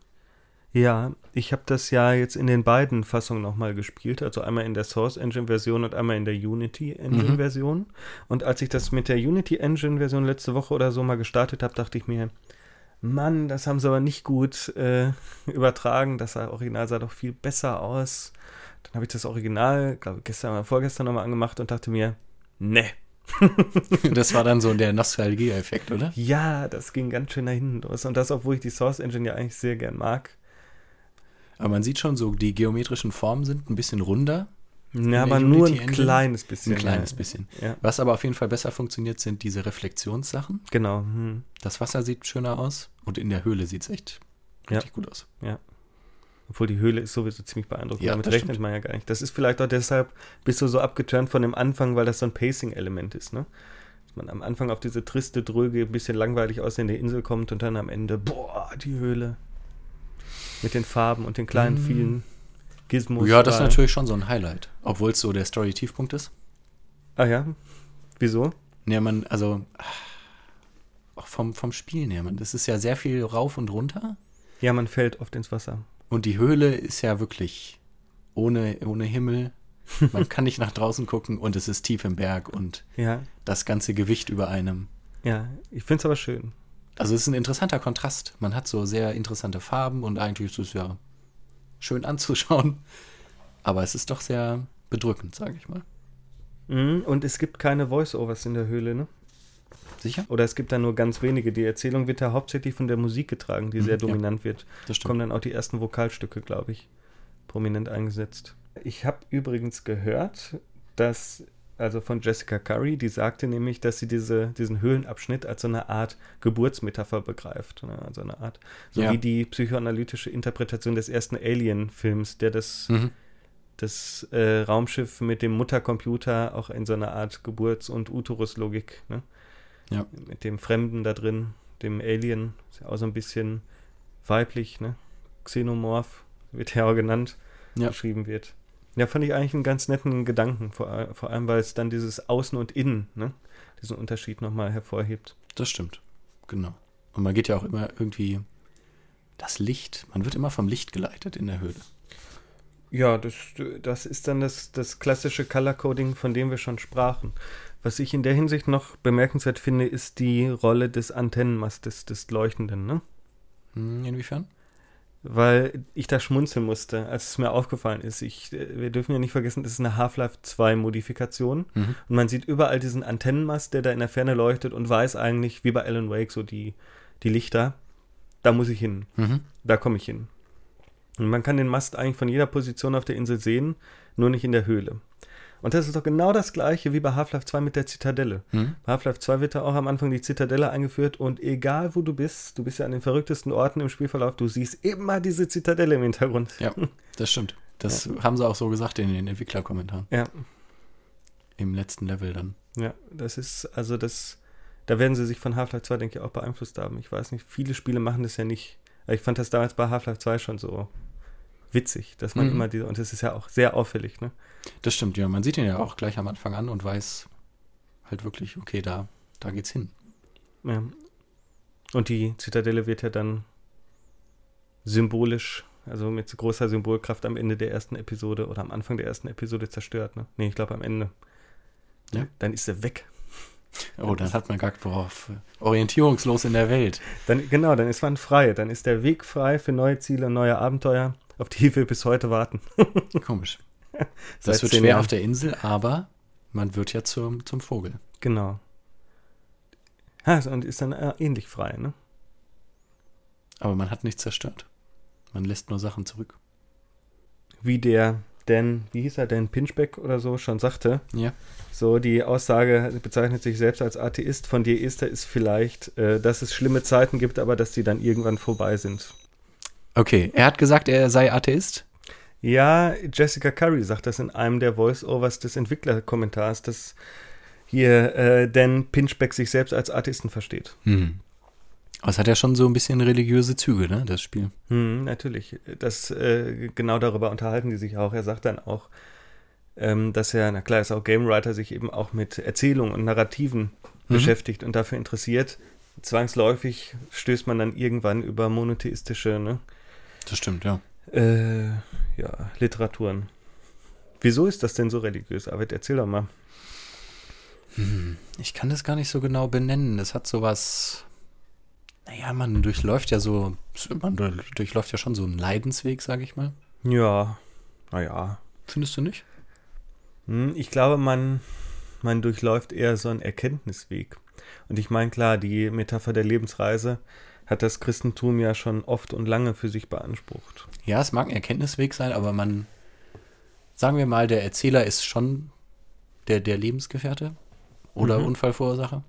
Ja, ich habe das ja jetzt in den beiden Fassungen nochmal gespielt, also einmal in der Source Engine Version und einmal in der Unity Engine Mhm. Version. Und als ich das mit der Unity Engine Version letzte Woche oder so mal gestartet habe, dachte ich mir, Mann, das haben sie aber nicht gut äh, übertragen. Das Original sah doch viel besser aus. Dann habe ich das Original, glaube gestern oder vorgestern nochmal angemacht und dachte mir, ne. Das war dann so der Nostalgie-Effekt, oder? Ja, das ging ganz schön nach hinten los. Und das, obwohl ich die Source Engine ja eigentlich sehr gern mag. Aber man sieht schon so, die geometrischen Formen sind ein bisschen runder. Ja, aber der nur ein Unity Engine? kleines bisschen. Ein kleines ja. bisschen. Ja, Was aber auf jeden Fall besser funktioniert, sind diese Reflexionssachen. genau. Hm. Das Wasser sieht schöner aus und in der Höhle sieht es echt Ja. richtig gut aus. Obwohl die Höhle ist sowieso ziemlich beeindruckend. Ja, Damit rechnet stimmt. man ja gar nicht. Das ist vielleicht auch deshalb, bist du so abgeturnt von dem Anfang, weil das so ein Pacing-Element ist, ne? Dass man am Anfang auf diese triste, dröge, ein bisschen langweilig aussehende Insel kommt und dann am Ende, boah, die Höhle. Mit den Farben und den kleinen, Mm. vielen Gizmos. Ja, das ist natürlich schon so ein Highlight. Obwohl es so der Story-Tiefpunkt ist. Ah ja? Wieso? Nee, man, also auch vom, vom Spielen her, man, das ist ja sehr viel rauf und runter. Ja, man fällt oft ins Wasser. Und die Höhle ist ja wirklich ohne, ohne Himmel. Man kann nicht nach draußen gucken und es ist tief im Berg und Ja, das ganze Gewicht über einem. ja. Ich finde es aber schön. Also es ist ein interessanter Kontrast. Man hat so sehr interessante Farben und eigentlich ist es ja schön anzuschauen. Aber es ist doch sehr bedrückend, sage ich mal. Mhm, Und es gibt keine Voice-Overs in der Höhle, ne? Sicher? Oder es gibt da nur ganz wenige. Die Erzählung wird da hauptsächlich von der Musik getragen, die Mhm, sehr ja. dominant wird. Das kommen dann auch die ersten Vokalstücke, glaube ich, prominent eingesetzt. Ich habe übrigens gehört, dass, also von Jessica Curry, die sagte nämlich, dass sie diese, diesen Höhlenabschnitt als so eine Art Geburtsmetapher begreift. Ne? Also eine Art, so Ja. wie die psychoanalytische Interpretation des ersten Alien-Films, der das, Mhm. das äh, Raumschiff mit dem Muttercomputer auch in so einer Art Geburts- und Uterus-Logik, ne? Ja. Mit dem Fremden da drin, dem Alien, ist ja auch so ein bisschen weiblich, ne? Xenomorph, wird ja auch genannt, Ja. beschrieben wird. Ja, fand ich eigentlich einen ganz netten Gedanken, vor, vor allem, weil es dann dieses Außen und Innen, ne? Diesen Unterschied nochmal hervorhebt. Das stimmt. Genau. Und man geht ja auch immer irgendwie das Licht, man wird immer vom Licht geleitet in der Höhle. Ja, das, das ist dann das, das klassische Color Coding, von dem wir schon sprachen. Was ich in der Hinsicht noch bemerkenswert finde, ist die Rolle des Antennenmastes, des Leuchtenden, ne? Hm, inwiefern? Weil ich da schmunzeln musste, als es mir aufgefallen ist. Ich, äh, wir dürfen ja nicht vergessen, das ist eine Half-Life 2 Modifikation. Mhm. Und man sieht überall diesen Antennenmast, der da in der Ferne leuchtet und weiß eigentlich, wie bei Alan Wake, so die, die Lichter, da muss ich hin. Mhm. Da komme ich hin. Und man kann den Mast eigentlich von jeder Position auf der Insel sehen, nur nicht in der Höhle. Und das ist doch genau das gleiche wie bei Half-Life 2 mit der Zitadelle. Mhm. Bei Half-Life 2 wird da auch am Anfang die Zitadelle eingeführt und egal wo du bist, du bist ja an den verrücktesten Orten im Spielverlauf, du siehst immer diese Zitadelle im Hintergrund. Ja, das stimmt. Das haben sie auch so gesagt in den Entwicklerkommentaren. Ja, Im letzten Level dann. ja, das ist, also das, da werden sie sich von Half-Life 2, denke ich, auch beeinflusst haben. Ich weiß nicht, viele Spiele machen das ja nicht. Ich fand das damals bei Half-Life 2 schon so witzig, dass man Mhm. immer diese, und das ist ja auch sehr auffällig, ne? Das stimmt, ja. Man sieht ihn ja auch gleich am Anfang an und weiß halt wirklich, okay, da, da geht's hin. Ja. Und die Zitadelle wird ja dann symbolisch, also mit großer Symbolkraft am Ende der ersten Episode oder am Anfang der ersten Episode zerstört. Ne? Nee, ich glaube am Ende. Ja. Dann ist er weg. Oh, dann hat man gar worauf orientierungslos in der Welt. Dann, genau, dann ist man frei. Dann ist der Weg frei für neue Ziele neue Abenteuer, auf die wir bis heute warten. Komisch. Das wird schwer Jahren. auf der Insel, aber man wird ja zum, zum Vogel. Genau. Ha, und ist dann äh, ähnlich frei, ne? Aber man hat nichts zerstört. Man lässt nur Sachen zurück. Wie der Dan, wie hieß er, Dan Pinchbeck oder so schon sagte, Ja. So, die Aussage bezeichnet sich selbst als Atheist. Von dir ist er ist vielleicht, äh, dass es schlimme Zeiten gibt, aber dass die dann irgendwann vorbei sind. Okay, er hat gesagt, er sei Atheist. Ja, Jessica Curry sagt das in einem der Voice-Overs des Entwicklerkommentars, dass hier äh, Dan Pinchbeck sich selbst als Atheisten versteht. Hm. Aber es hat ja schon so ein bisschen religiöse Züge, ne, das Spiel. Hm, natürlich. Das, äh, genau darüber unterhalten die sich auch. Er sagt dann auch, ähm, dass er, na klar, ist auch Game Writer, sich eben auch mit Erzählungen und Narrativen Mhm. beschäftigt und dafür interessiert. Zwangsläufig stößt man dann irgendwann über monotheistische ne, Das stimmt, ja. äh, ja, Literaturen. Wieso ist das denn so religiös, Arvid? Erzähl doch mal. Hm. Ich kann das gar nicht so genau benennen. Das hat sowas. Naja, man durchläuft ja so, man durchläuft ja schon so einen Leidensweg, sage ich mal. Ja, naja. Findest du nicht? Hm, Ich glaube, man, man durchläuft eher so einen Erkenntnisweg. Und ich meine, klar, die Metapher der Lebensreise hat das Christentum ja schon oft und lange für sich beansprucht. Ja, es mag ein Erkenntnisweg sein, aber man, sagen wir mal, der Erzähler ist schon der, der Lebensgefährte oder Mhm. Unfallverursacher.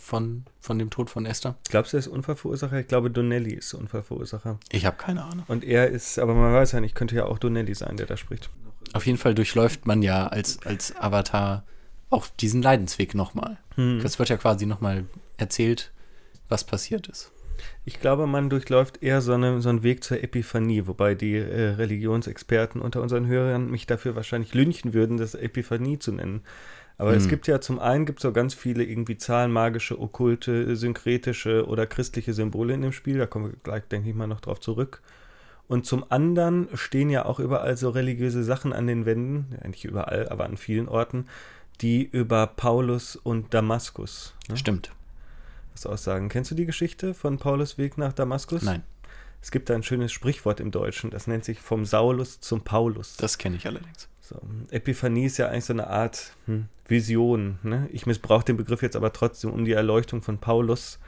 von, von dem Tod von Esther? Glaubst du, er ist Unfallverursacher? Ich glaube, Donnelly ist Unfallverursacher. Ich habe keine Ahnung. Und er ist, aber man weiß ja nicht, könnte ja auch Donnelly sein, der da spricht. Auf jeden Fall durchläuft man ja als, als Avatar auch diesen Leidensweg nochmal. Hm. Es wird ja quasi nochmal erzählt, was passiert ist. Ich glaube, man durchläuft eher so, eine, so einen Weg zur Epiphanie, wobei die äh, Religionsexperten unter unseren Hörern mich dafür wahrscheinlich lynchen würden, das Epiphanie zu nennen. Aber es Hm. gibt ja zum einen gibt so ganz viele irgendwie zahlenmagische, okkulte, synkretische oder christliche Symbole in dem Spiel. Da kommen wir gleich, denke ich mal, noch drauf zurück. Und zum anderen stehen ja auch überall so religiöse Sachen an den Wänden, ja, nicht überall, aber an vielen Orten, die über Paulus und Damaskus ne, Stimmt. Was aussagen. Kennst du die Geschichte von Paulus Weg nach Damaskus? Nein, Es gibt da ein schönes Sprichwort im Deutschen, das nennt sich vom Saulus zum Paulus. das kenne ich allerdings. So, Epiphanie ist ja eigentlich so eine Art hm, Vision. Ne? Ich missbrauche den Begriff jetzt aber trotzdem, um die Erleuchtung von Paulus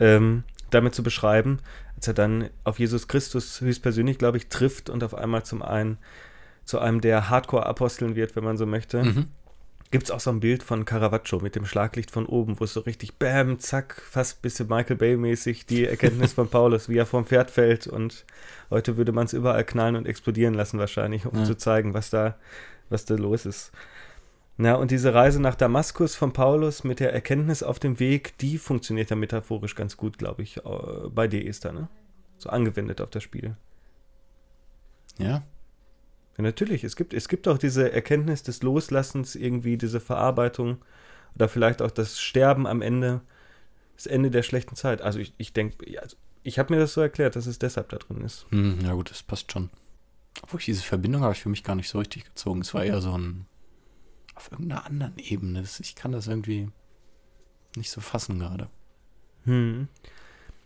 ähm, damit zu beschreiben, als er dann auf Jesus Christus höchstpersönlich, glaube ich, trifft und auf einmal zum einen zu einem der Hardcore-Aposteln wird, wenn man so möchte. Mhm. Gibt es auch so ein Bild von Caravaggio mit dem Schlaglicht von oben, wo es so richtig bam, zack, fast ein bisschen Michael Bay-mäßig die Erkenntnis von Paulus, wie er vom Pferd fällt und heute würde man es überall knallen und explodieren lassen wahrscheinlich, um Ja. zu zeigen, was da, was da los ist. Na, und diese Reise nach Damaskus von Paulus mit der Erkenntnis auf dem Weg, die funktioniert ja metaphorisch ganz gut, glaube ich, äh, bei dir, Esther, ne? So angewendet auf das Spiel. Ja, Ja, natürlich, es gibt, es gibt auch diese Erkenntnis des Loslassens, irgendwie diese Verarbeitung oder vielleicht auch das Sterben am Ende, das Ende der schlechten Zeit. Also ich, ich denke, also ich habe mir das so erklärt, dass es deshalb da drin ist. hm, ja gut, das passt schon. Obwohl ich diese Verbindung habe ich für mich gar nicht so richtig gezogen. Es war eher so ein auf irgendeiner anderen Ebene. Ich kann das irgendwie nicht so fassen gerade. Hm.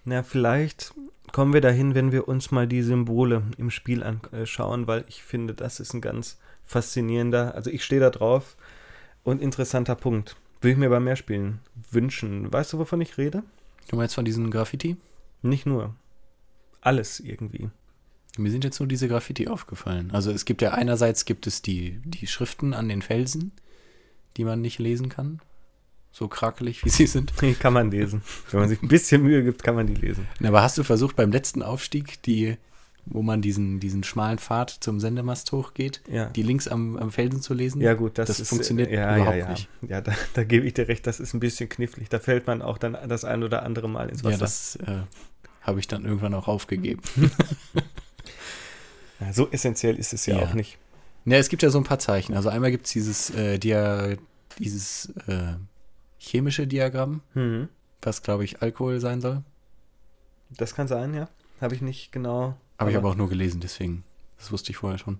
Na, vielleicht kommen wir dahin, wenn wir uns mal die Symbole im Spiel anschauen, weil ich finde, das ist ein ganz faszinierender, also ich stehe da drauf und interessanter Punkt. Würde ich mir bei mehr Spielen wünschen. Weißt du, wovon ich rede? Du meinst von diesem Graffiti? Nicht nur. Alles irgendwie. Mir sind jetzt nur diese Graffiti aufgefallen. Also es gibt ja einerseits gibt es die, die Schriften an den Felsen, die man nicht lesen kann. So krakelig, wie sie sind. Die kann man lesen. Wenn man sich ein bisschen Mühe gibt, kann man die lesen. Aber hast du versucht beim letzten Aufstieg, die, wo man diesen, diesen schmalen Pfad zum Sendemast hochgeht, Ja. die links am, am Felsen zu lesen? Ja, gut, das, Das ist, funktioniert äh, ja, überhaupt ja, ja. nicht. Ja, da, da gebe ich dir recht, das ist ein bisschen knifflig. Da fällt man auch dann das ein oder andere Mal ins Wasser. Ja, das äh, habe ich dann irgendwann auch aufgegeben. Ja, so essentiell ist es ja, auch nicht. Ja, es gibt ja so ein paar Zeichen. Also einmal gibt es dieses, äh, dieses äh, chemische Diagramm, Mhm. was glaube ich Alkohol sein soll. Das kann sein, ja. Habe ich nicht genau. Habe ich aber auch nur gelesen, deswegen. Das wusste ich vorher schon.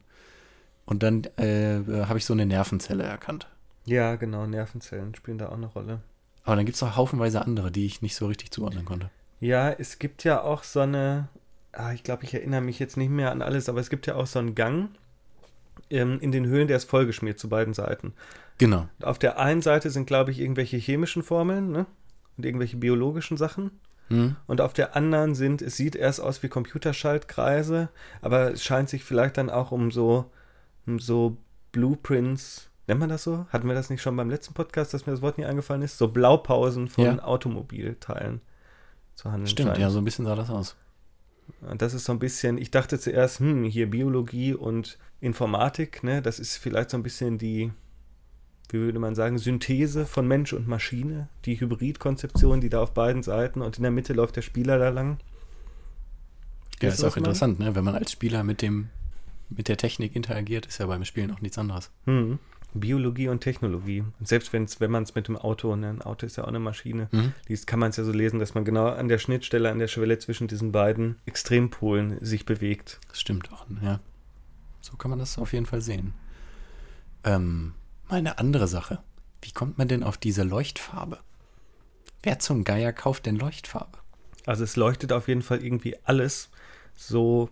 Und dann äh, äh, habe ich so eine Nervenzelle erkannt. Ja, genau, Nervenzellen spielen da auch eine Rolle. Aber dann gibt es noch haufenweise andere, die ich nicht so richtig zuordnen konnte. Ja, es gibt ja auch so eine. Ah, ich glaube, ich erinnere mich jetzt nicht mehr an alles, aber es gibt ja auch so einen Gang ähm, in den Höhlen, der ist vollgeschmiert zu beiden Seiten. Genau. Auf der einen Seite sind, glaube ich, irgendwelche chemischen Formeln, ne? Und irgendwelche biologischen Sachen. Hm? Und auf der anderen sind, es sieht erst aus wie Computerschaltkreise, aber es scheint sich vielleicht dann auch um so, um so Blueprints, nennt man das so? Hatten wir das nicht schon beim letzten Podcast, dass mir das Wort nie eingefallen ist? So Blaupausen von Ja. Automobilteilen zu handeln. Stimmt, scheint. ja, so ein bisschen sah das aus. Und das ist so ein bisschen, ich dachte zuerst, hm, hier Biologie und Informatik, ne, das ist vielleicht so ein bisschen die, wie würde man sagen, Synthese von Mensch und Maschine, die Hybridkonzeption, die da auf beiden Seiten und in der Mitte läuft der Spieler da lang. Ja, ist auch interessant, ne? Wenn man als Spieler mit dem, mit der Technik interagiert, ist ja beim Spielen auch nichts anderes. Hm. Biologie und Technologie. Und selbst wenn's, wenn man es mit dem Auto, ne, ein Auto ist ja auch eine Maschine, Mhm. liest, kann man es ja so lesen, dass man genau an der Schnittstelle, an der Schwelle zwischen diesen beiden Extrempolen sich bewegt. Das stimmt auch, ja. So kann man das auf jeden Fall sehen. Ähm, mal eine andere Sache. Wie kommt man denn auf diese Leuchtfarbe? Wer zum Geier kauft denn Leuchtfarbe? Also es leuchtet auf jeden Fall irgendwie alles so.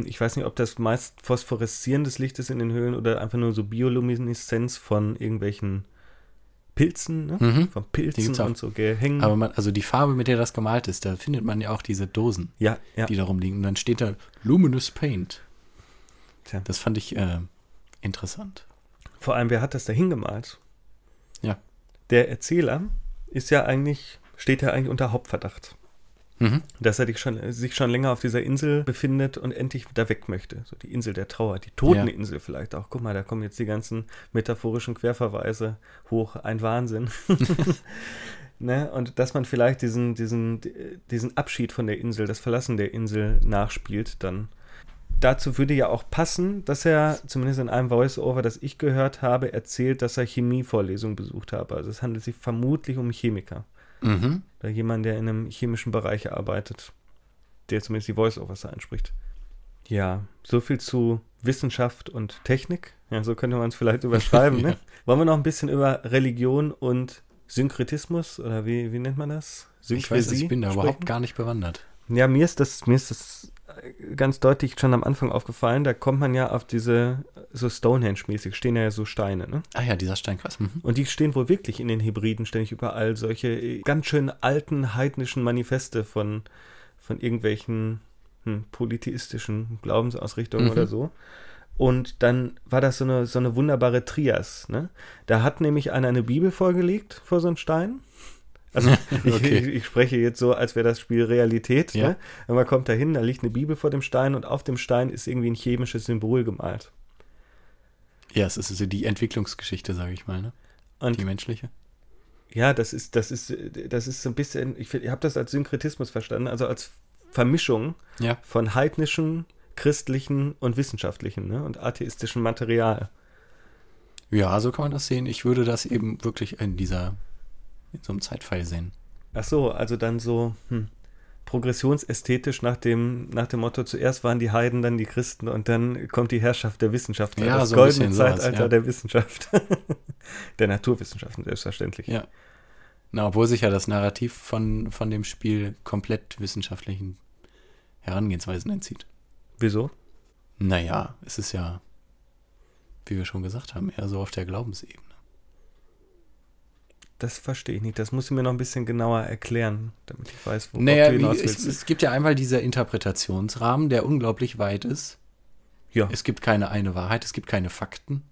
Hm, Ich weiß nicht, ob das meist phosphoreszierendes Licht ist in den Höhlen oder einfach nur so Biolumineszenz von irgendwelchen Pilzen, ne? Mhm. Von Pilzen und so Gehängen. Aber man, also die Farbe, mit der das gemalt ist, da findet man ja auch diese Dosen, ja, ja. die da rumliegen. Und dann steht da Luminous Paint. Tja. Das fand ich äh, interessant. Vor allem, wer hat das da hingemalt? Ja. Der Erzähler ist ja eigentlich, steht ja eigentlich unter Hauptverdacht. Mhm. Dass er schon, sich schon länger auf dieser Insel befindet und endlich da weg möchte. So die Insel der Trauer, die Toteninsel vielleicht auch. Guck mal, da kommen jetzt die ganzen metaphorischen Querverweise hoch. Ein Wahnsinn. ne? Und dass man vielleicht diesen, diesen, diesen Abschied von der Insel, das Verlassen der Insel nachspielt, dann. Dazu würde ja auch passen, dass er, zumindest in einem Voice-Over, das ich gehört habe, erzählt, dass er Chemievorlesungen besucht habe. Also es handelt sich vermutlich um Chemiker. Mhm. Oder jemand, der in einem chemischen Bereich arbeitet, der zumindest die Voice-Overs einspricht. Ja, so viel zu Wissenschaft und Technik. Ja, so könnte man es vielleicht überschreiben. Ja. ne? Wollen wir noch ein bisschen über Religion und Synkretismus oder wie, wie nennt man das? Ich weiß, ich bin da sprechen? überhaupt gar nicht bewandert. Ja, mir ist das, mir ist das ganz deutlich schon am Anfang aufgefallen. Da kommt man ja auf diese, so Stonehenge-mäßig, stehen ja so Steine, ne? Ah ja, dieser Steinkreis. Mhm. Und die stehen wohl wirklich in den Hybriden ständig überall solche äh, ganz schön alten heidnischen Manifeste von, von irgendwelchen hm, polytheistischen Glaubensausrichtungen Mhm. oder so. Und dann war das so eine, so eine wunderbare Trias. Ne? Da hat nämlich einer eine Bibel vorgelegt vor so einem Stein. Also ich, Okay. ich, ich spreche jetzt so, als wäre das Spiel Realität. Ja. Ne? Und man kommt da hin, da liegt eine Bibel vor dem Stein und auf dem Stein ist irgendwie ein chemisches Symbol gemalt. Ja, es ist so die Entwicklungsgeschichte, sage ich mal, ne? Und Die menschliche. Ja, das ist, das ist, das ist so ein bisschen, ich, ich habe das als Synkretismus verstanden, also als Vermischung Ja. von heidnischem, christlichen und wissenschaftlichen ne? und atheistischem Material. Ja, so kann man das sehen. Ich würde das eben wirklich in dieser, in so einem Zeitpfeil sehen. Ach so, also dann so hm, progressionsästhetisch nach dem, nach dem Motto, zuerst waren die Heiden, dann die Christen und dann kommt die Herrschaft der Wissenschaft. Ja, das so goldene bisschen sowas, Zeitalter ja. der Wissenschaft. der Naturwissenschaften, selbstverständlich. Ja. Na, obwohl sich ja das Narrativ von, von dem Spiel komplett wissenschaftlichen Herangehensweisen entzieht. Wieso? Naja, es ist ja, wie wir schon gesagt haben, eher so auf der Glaubensebene. Das verstehe ich nicht. Das musst du mir noch ein bisschen genauer erklären, damit ich weiß, worauf Naja, du hinaus es, willst. es gibt ja einmal dieser Interpretationsrahmen, der unglaublich weit ist. ja. Es gibt keine eine Wahrheit, es gibt keine Fakten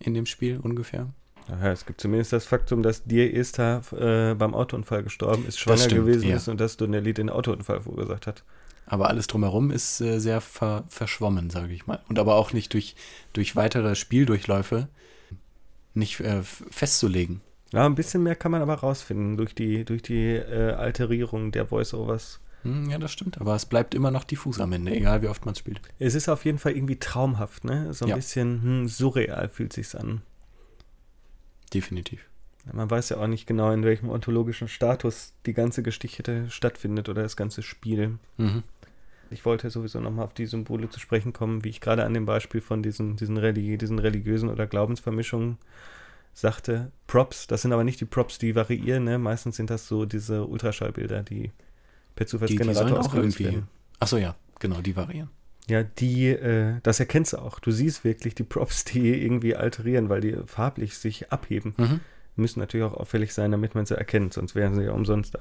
in dem Spiel ungefähr. Ja, es gibt zumindest das Faktum, dass dir Esther äh, beim Autounfall gestorben ist, schwanger stimmt, gewesen ja. ist und dass Donnelly den Autounfall verursacht hat. Aber alles drumherum ist äh, sehr ver verschwommen, sage ich mal. Und aber auch nicht durch, durch weitere Spieldurchläufe nicht äh, festzulegen. Ja, ein bisschen mehr kann man aber rausfinden durch die, durch die äh, Alterierung der Voice-Overs. Hm, ja, das stimmt. Aber es bleibt immer noch diffus am Ende, egal wie oft man spielt. Es ist auf jeden Fall irgendwie traumhaft, ne? So ein Ja. bisschen hm, surreal fühlt sich's an. Definitiv. Man weiß ja auch nicht genau, in welchem ontologischen Status die ganze Geschichte stattfindet oder das ganze Spiel. Mhm. Ich wollte sowieso nochmal auf die Symbole zu sprechen kommen, wie ich gerade an dem Beispiel von diesen, diesen, religi diesen religiösen oder Glaubensvermischungen sagte. Props, das sind aber nicht die Props, die variieren, ne? Meistens sind das so diese Ultraschallbilder, die per Die, die Zufallsgenerator sollen auch irgendwie. werden. Achso, ja, genau, die variieren. Ja, die, äh, das erkennst du auch. Du siehst wirklich die Props, die irgendwie alterieren, weil die farblich sich abheben. Mhm. Müssen natürlich auch auffällig sein, damit man sie erkennt, sonst wären sie ja umsonst da.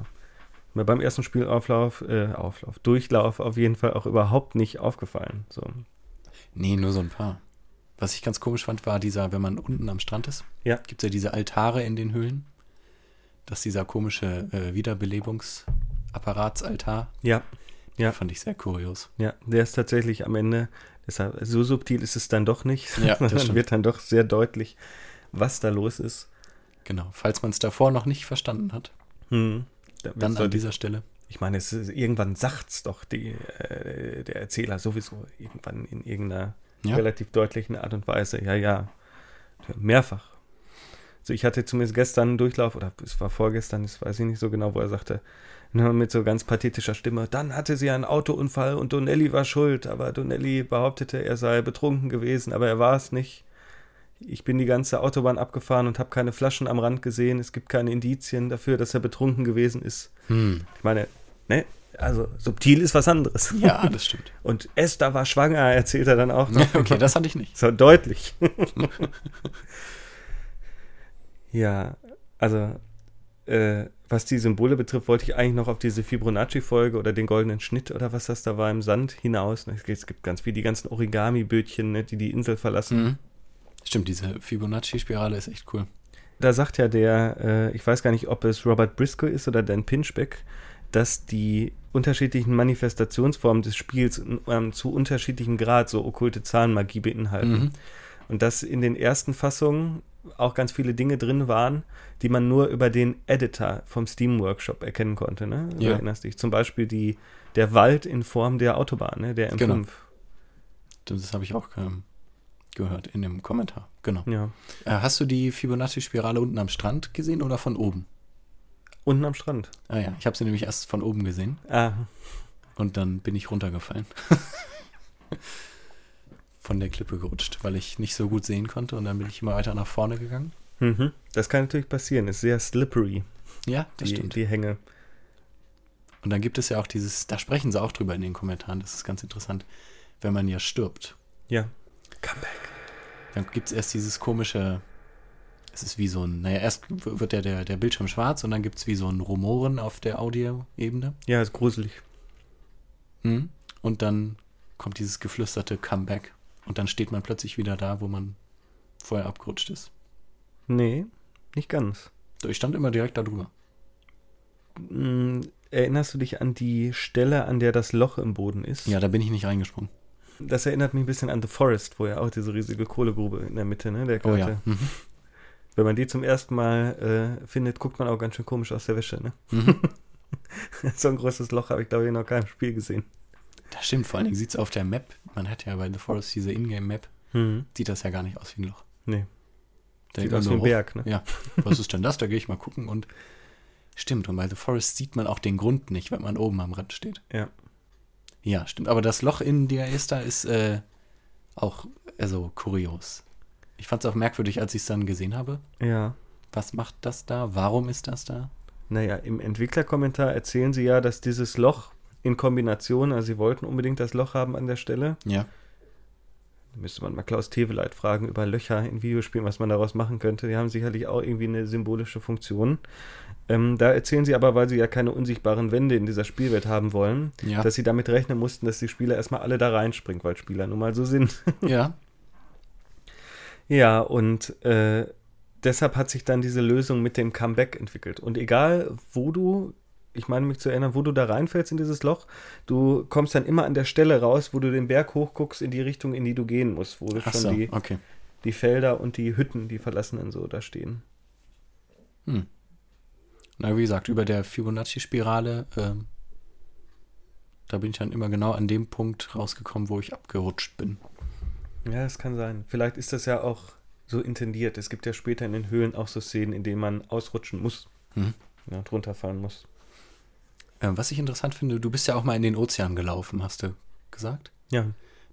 Mir beim ersten Spiel Auflauf, äh, Auflauf, Durchlauf auf jeden Fall auch überhaupt nicht aufgefallen. So. Nee, nur so ein paar. Was ich ganz komisch fand, war dieser, wenn man unten am Strand ist, Ja. gibt es ja diese Altare in den Höhlen. Das ist dieser komische äh, Wiederbelebungsapparaatsaltar. Ja, Ja. Fand ich sehr kurios. ja, der ist tatsächlich am Ende, deshalb, so subtil ist es dann doch nicht, Ja, das wird dann doch sehr deutlich, was da los ist. Genau. Falls man es davor noch nicht verstanden hat, Hm. Da dann an die- dieser Stelle. Ich meine, es ist, irgendwann sagt's doch die, äh, der Erzähler sowieso irgendwann in irgendeiner Ja. relativ deutlichen Art und Weise. Ja, ja, mehrfach. Also ich hatte zumindest gestern einen Durchlauf, oder es war vorgestern, das weiß ich nicht so genau, wo er sagte, nur mit so ganz pathetischer Stimme, dann hatte sie einen Autounfall und Donnelly war schuld, aber Donnelly behauptete, er sei betrunken gewesen, aber er war es nicht. Ich bin die ganze Autobahn abgefahren und habe keine Flaschen am Rand gesehen. Es gibt keine Indizien dafür, dass er betrunken gewesen ist. Hm. Ich meine, ne, also subtil ist was anderes. Ja, das stimmt. Und Esther war schwanger, erzählt er dann auch. noch. okay, das hatte ich nicht. So deutlich. ja, also äh, was die Symbole betrifft, wollte ich eigentlich noch auf diese Fibonacci-Folge oder den goldenen Schnitt oder was das da war im Sand hinaus. Es gibt- ganz viel, die ganzen Origami-Bötchen, ne, die die Insel verlassen. Mhm. Stimmt, diese Fibonacci-Spirale ist echt cool. da sagt ja der, äh, ich weiß gar nicht, ob es Robert Briscoe ist oder Dan Pinchbeck, dass die unterschiedlichen Manifestationsformen des Spiels ähm, zu unterschiedlichem Grad so okkulte Zahlenmagie beinhalten. Mhm. Und dass in den ersten Fassungen auch ganz viele Dinge drin waren, die man nur über den Editor vom Steam Workshop erkennen konnte. Ne? Du Ja. erinnerst dich. Zum Beispiel die, der Wald in Form der Autobahn, ne? der M5. Genau. Das habe ich auch ähm, gehört in dem Kommentar. Genau. Ja. Äh, hast du die Fibonacci-Spirale unten am Strand gesehen oder von oben? Unten am Strand. Ah ja, ich habe sie nämlich erst von oben gesehen Ah, und dann bin ich runtergefallen. von der Klippe gerutscht, weil ich nicht so gut sehen konnte und dann bin ich immer weiter nach vorne gegangen. mhm. Das kann natürlich passieren. Ist sehr slippery, Ja, das die, stimmt. die Hänge. Und dann gibt es ja auch dieses, da sprechen sie auch drüber in den Kommentaren, das ist ganz interessant, wenn man ja stirbt. Ja. Come back. Dann gibt es erst dieses komische, es ist wie so ein, naja, erst wird der, der, der Bildschirm schwarz und dann gibt es wie so ein Rumoren auf der Audioebene. Ja, ist gruselig. Mhm. Und dann kommt dieses geflüsterte Comeback und dann steht man plötzlich wieder da, wo man vorher abgerutscht ist. Nee, nicht ganz. So, Ich stand immer direkt da drüber. Hm, erinnerst du dich an die Stelle, an der das Loch im Boden ist? Ja, da bin ich nicht reingesprungen. Das erinnert mich ein bisschen an The Forest, wo ja auch diese riesige Kohlegrube in der Mitte, ne, der Oh Karte. ja. Mhm. Wenn man die zum ersten Mal äh, findet, guckt man auch ganz schön komisch aus der Wäsche, ne? Mhm. so ein großes Loch habe ich, glaube ich, noch keinem Spiel gesehen. Das stimmt, vor allen Dingen sieht es auf der Map, man hat ja bei The Forest diese Ingame-Map, Mhm. sieht das ja gar nicht aus wie ein Loch. Nee, Da sieht aus wie ein hoch. Berg, ne? Ja, was ist denn das? Da gehe ich mal gucken und stimmt. Und bei The Forest sieht man auch den Grund nicht, wenn man oben am Rand steht. Ja. Ja, stimmt. Aber das Loch in der Esta ist äh, auch also kurios. Ich fand es auch merkwürdig, als ich es dann gesehen habe. Ja. Was macht das da? Warum ist das da? Naja, im Entwicklerkommentar erzählen sie ja, dass dieses Loch in Kombination, also sie wollten unbedingt das Loch haben an der Stelle. Ja. Da müsste man mal Klaus Teweleit fragen über Löcher in Videospielen, was man daraus machen könnte. Die haben sicherlich auch irgendwie eine symbolische Funktion. Ähm, da erzählen sie aber, weil sie ja keine unsichtbaren Wände in dieser Spielwelt haben wollen, Ja. dass sie damit rechnen mussten, dass die Spieler erstmal alle da reinspringen, weil Spieler nun mal so sind. ja. Ja, und äh, deshalb hat sich dann diese Lösung mit dem Comeback entwickelt. Und egal, wo du, ich meine mich zu erinnern, wo du da reinfällst in dieses Loch, du kommst dann immer an der Stelle raus, wo du den Berg hochguckst in die Richtung, in die du gehen musst, wo du Ach schon so, die, okay. die Felder und die Hütten, die verlassenen so da stehen. Hm. Na, wie gesagt, über der Fibonacci-Spirale, ähm, da bin ich dann immer genau an dem Punkt rausgekommen, wo ich abgerutscht bin. Ja, das kann sein. Vielleicht ist das ja auch so intendiert. Es gibt ja später in den Höhlen auch so Szenen, in denen man ausrutschen muss. Mhm. Ja, drunter fallen muss. Ähm, was ich interessant finde, du bist ja auch mal in den Ozean gelaufen, hast du gesagt? Ja.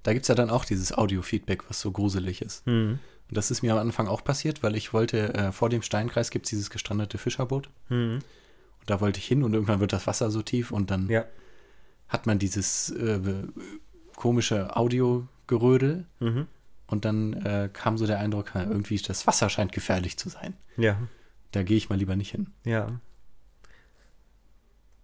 Da gibt es ja dann auch dieses Audio-Feedback, was so gruselig ist. Hm. Und das ist mir am Anfang auch passiert, weil ich wollte, äh, vor dem Steinkreis gibt es dieses gestrandete Fischerboot. Hm. Und da wollte ich hin und irgendwann wird das Wasser so tief und dann Ja. hat man dieses äh, komische Audiogerödel Mhm. und dann äh, kam so der Eindruck, irgendwie das Wasser scheint gefährlich zu sein. Ja. Da gehe ich mal lieber nicht hin. Ja.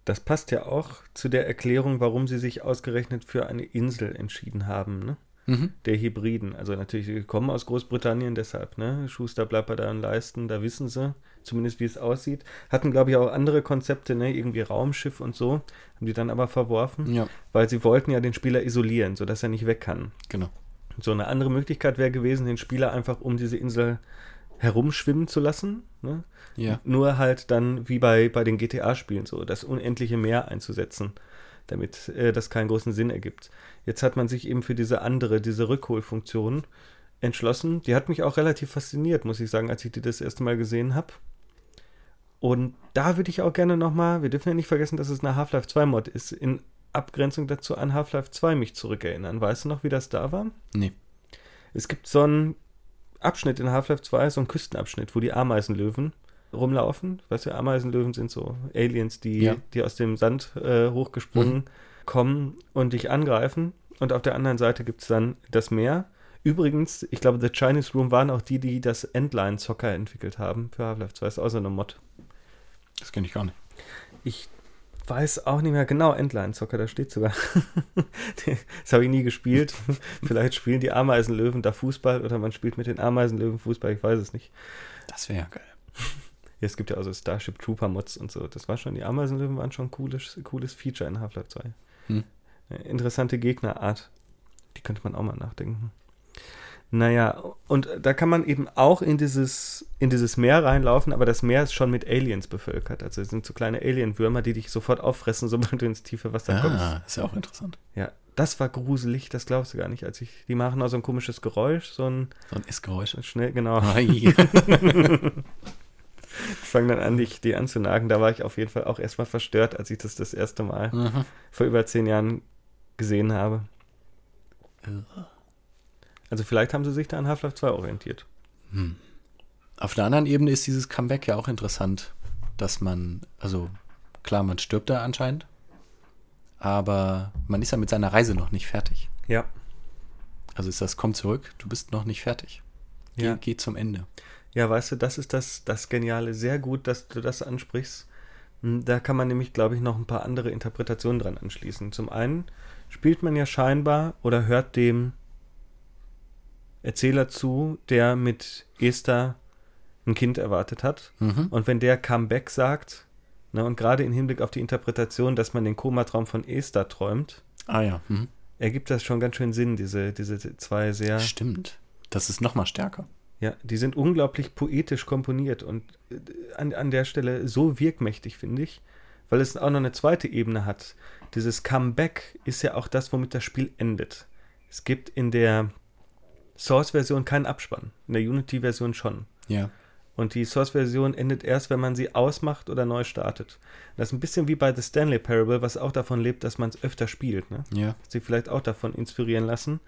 Das passt ja auch zu der Erklärung, warum sie sich ausgerechnet für eine Insel entschieden haben, ne? Mhm. Der Hybriden. Also natürlich, sie kommen aus Großbritannien, deshalb, ne? Schuster bleibt bei deinen Leisten, da wissen sie zumindest, wie es aussieht. Hatten, glaube ich, auch andere Konzepte, ne? Irgendwie Raumschiff und so. Haben die dann aber verworfen, Ja, weil sie wollten ja den Spieler isolieren, sodass er nicht weg kann. genau. So eine andere Möglichkeit wäre gewesen, den Spieler einfach um diese Insel herumschwimmen zu lassen. Ne? Ja. Nur halt dann wie bei, bei den GTA-Spielen so, das unendliche Meer einzusetzen, damit äh, das keinen großen Sinn ergibt. Jetzt hat man sich eben für diese andere, diese Rückholfunktion entschlossen. Die hat mich auch relativ fasziniert, muss ich sagen, als ich die das erste Mal gesehen habe. Und da würde ich auch gerne nochmal, wir dürfen ja nicht vergessen, dass es eine Half-Life 2-Mod ist, in Abgrenzung dazu an Half-Life 2 mich zurückerinnern. Weißt du noch, wie das da war? Nee. Es gibt so einen Abschnitt in Half-Life 2, so einen Küstenabschnitt, wo die Ameisenlöwen rumlaufen. Weißt du, Ameisenlöwen sind so Aliens, die, Ja. die aus dem Sand äh, hochgesprungen kommen und dich angreifen. Und auf der anderen Seite gibt es dann das Meer. Übrigens, ich glaube, The Chinese Room waren auch die, die das Endline Soccer entwickelt haben für Half-Life 2. Ist auch so eine Mod. Das kenne ich gar nicht. Ich weiß auch nicht mehr genau, Endline Soccer, da steht sogar. das habe ich nie gespielt. Vielleicht spielen die Ameisenlöwen da Fußball oder man spielt mit den Ameisenlöwen Fußball, ich weiß es nicht. Das wäre ja geil. Ja, es gibt ja also Starship Trooper Mods und so. Das war schon, die Amazon-Löwen waren schon ein cooles, cooles Feature in Half-Life 2. Hm. Eine Interessante Gegnerart. Die könnte man auch mal nachdenken. Naja, und da kann man eben auch in dieses, in dieses Meer reinlaufen, aber das Meer ist schon mit Aliens bevölkert. Also es sind so kleine Alien-Würmer, die dich sofort auffressen, sobald du ins tiefe Wasser kommst. Ah, ist ja auch interessant. Ja, das war gruselig, das glaubst du gar nicht. Als ich, die machen auch so ein komisches Geräusch, so ein So ein Essgeräusch. schnell, genau. Ai. Die fangen dann an, dich die anzunagen. Da war ich auf jeden Fall auch erstmal verstört, als ich das das erste Mal Mhm. vor über zehn Jahren gesehen habe. Also vielleicht haben sie sich da an Half-Life 2 orientiert. Hm. Auf der anderen Ebene ist dieses Comeback ja auch interessant, dass man, also klar, man stirbt da anscheinend, aber man ist ja mit seiner Reise noch nicht fertig. Ja. Also ist das, komm zurück, du bist noch nicht fertig. Geh, Ja. geh zum Ende. Ja, weißt du, das ist das, das Geniale. Sehr gut, dass du das ansprichst. Hm, Da kann man nämlich, glaube ich, noch ein paar andere Interpretationen dran anschließen. Zum einen spielt man ja scheinbar oder hört dem Erzähler zu, der mit Esther ein Kind erwartet hat. Mhm. Und wenn der Comeback sagt, ne, und gerade im Hinblick auf die Interpretation, dass man den Komatraum von Esther träumt, Ah ja, mhm. ergibt das schon ganz schön Sinn, diese, diese zwei sehr. stimmt. Das ist noch mal stärker. Ja, die sind unglaublich poetisch komponiert und äh, an, an der Stelle so wirkmächtig, finde ich, weil es auch noch eine zweite Ebene hat. Dieses Comeback ist ja auch das, womit das Spiel endet. Es gibt in der Source-Version keinen Abspann, in der Unity-Version schon. Ja. Und die Source-Version endet erst, wenn man sie ausmacht oder neu startet. Das ist ein bisschen wie bei The Stanley Parable, was auch davon lebt, dass man es öfter spielt. Ne? Ja. sich vielleicht auch davon inspirieren lassen.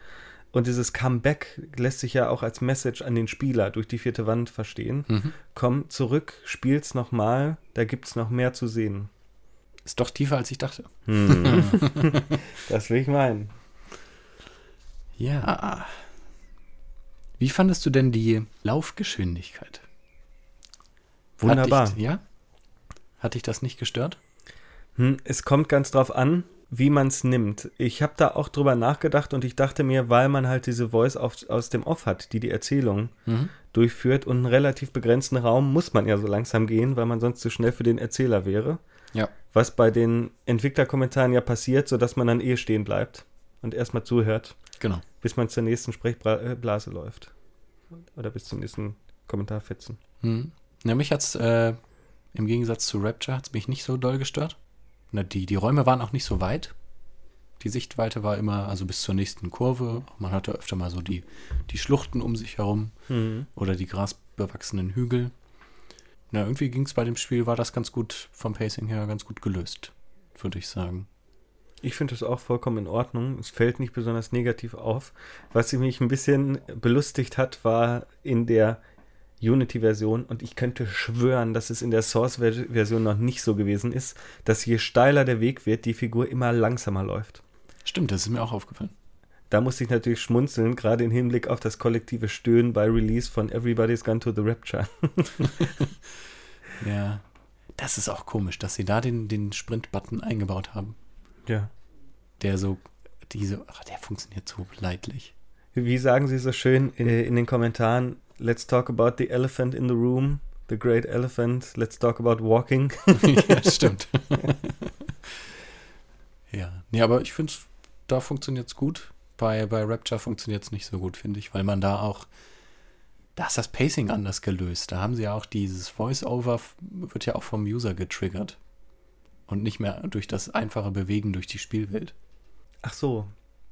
Und dieses Comeback lässt sich ja auch als Message an den Spieler durch die vierte Wand verstehen. Mhm. Komm zurück, spiel's nochmal, da gibt's noch mehr zu sehen. Ist doch tiefer, als ich dachte. das will ich meinen. Ja. Wie fandest du denn die Laufgeschwindigkeit? Wunderbar. Hat dich, ja? Hat dich das nicht gestört? Hm, es kommt ganz drauf an, wie man es nimmt. Ich habe da auch drüber nachgedacht und ich dachte mir, weil man halt diese Voice auf, aus dem Off hat, die die Erzählung Mhm. durchführt und einen relativ begrenzten Raum, muss man ja so langsam gehen, weil man sonst zu schnell für den Erzähler wäre. Ja. Was bei den Entwicklerkommentaren ja passiert, sodass man dann eh stehen bleibt und erstmal zuhört, Genau. Bis man zur nächsten Sprechblase läuft. Oder bis zum nächsten Kommentarfetzen. Mhm. Ja, mich hat's äh, im Gegensatz zu Rapture hat's mich nicht so doll gestört. Na, die, die Räume waren auch nicht so weit. Die Sichtweite war immer, also bis zur nächsten Kurve. Man hatte öfter mal so die, die Schluchten um sich herum oder die grasbewachsenen Hügel. Na, irgendwie ging's bei dem Spiel, war das ganz gut vom Pacing her ganz gut gelöst, würde ich sagen. Ich finde das auch vollkommen in Ordnung. Es fällt nicht besonders negativ auf. Was mich ein bisschen belustigt hat, war in der Unity-Version, und ich könnte schwören, dass es in der Source-Version noch nicht so gewesen ist, dass je steiler der Weg wird, die Figur immer langsamer läuft. Stimmt, das ist mir auch aufgefallen. Da musste ich natürlich schmunzeln, gerade im Hinblick auf das kollektive Stöhnen bei Release von Everybody's Gone to the Rapture. Ja. Das ist auch komisch, dass sie da den, den Sprint-Button eingebaut haben. Ja. Der so, diese, ach, der funktioniert so leidlich. Wie sagen Sie so schön äh, in den Kommentaren? Let's talk about the elephant in the room, the great elephant. Let's talk about walking. ja, stimmt. ja. Nee, aber ich finde, da funktioniert es gut. Bei, bei Rapture funktioniert es nicht so gut, finde ich, weil man da auch, da ist das Pacing anders gelöst. Da haben sie ja auch dieses Voice-Over, wird ja auch vom User getriggert. Und nicht mehr durch das einfache Bewegen durch die Spielwelt. Ach so.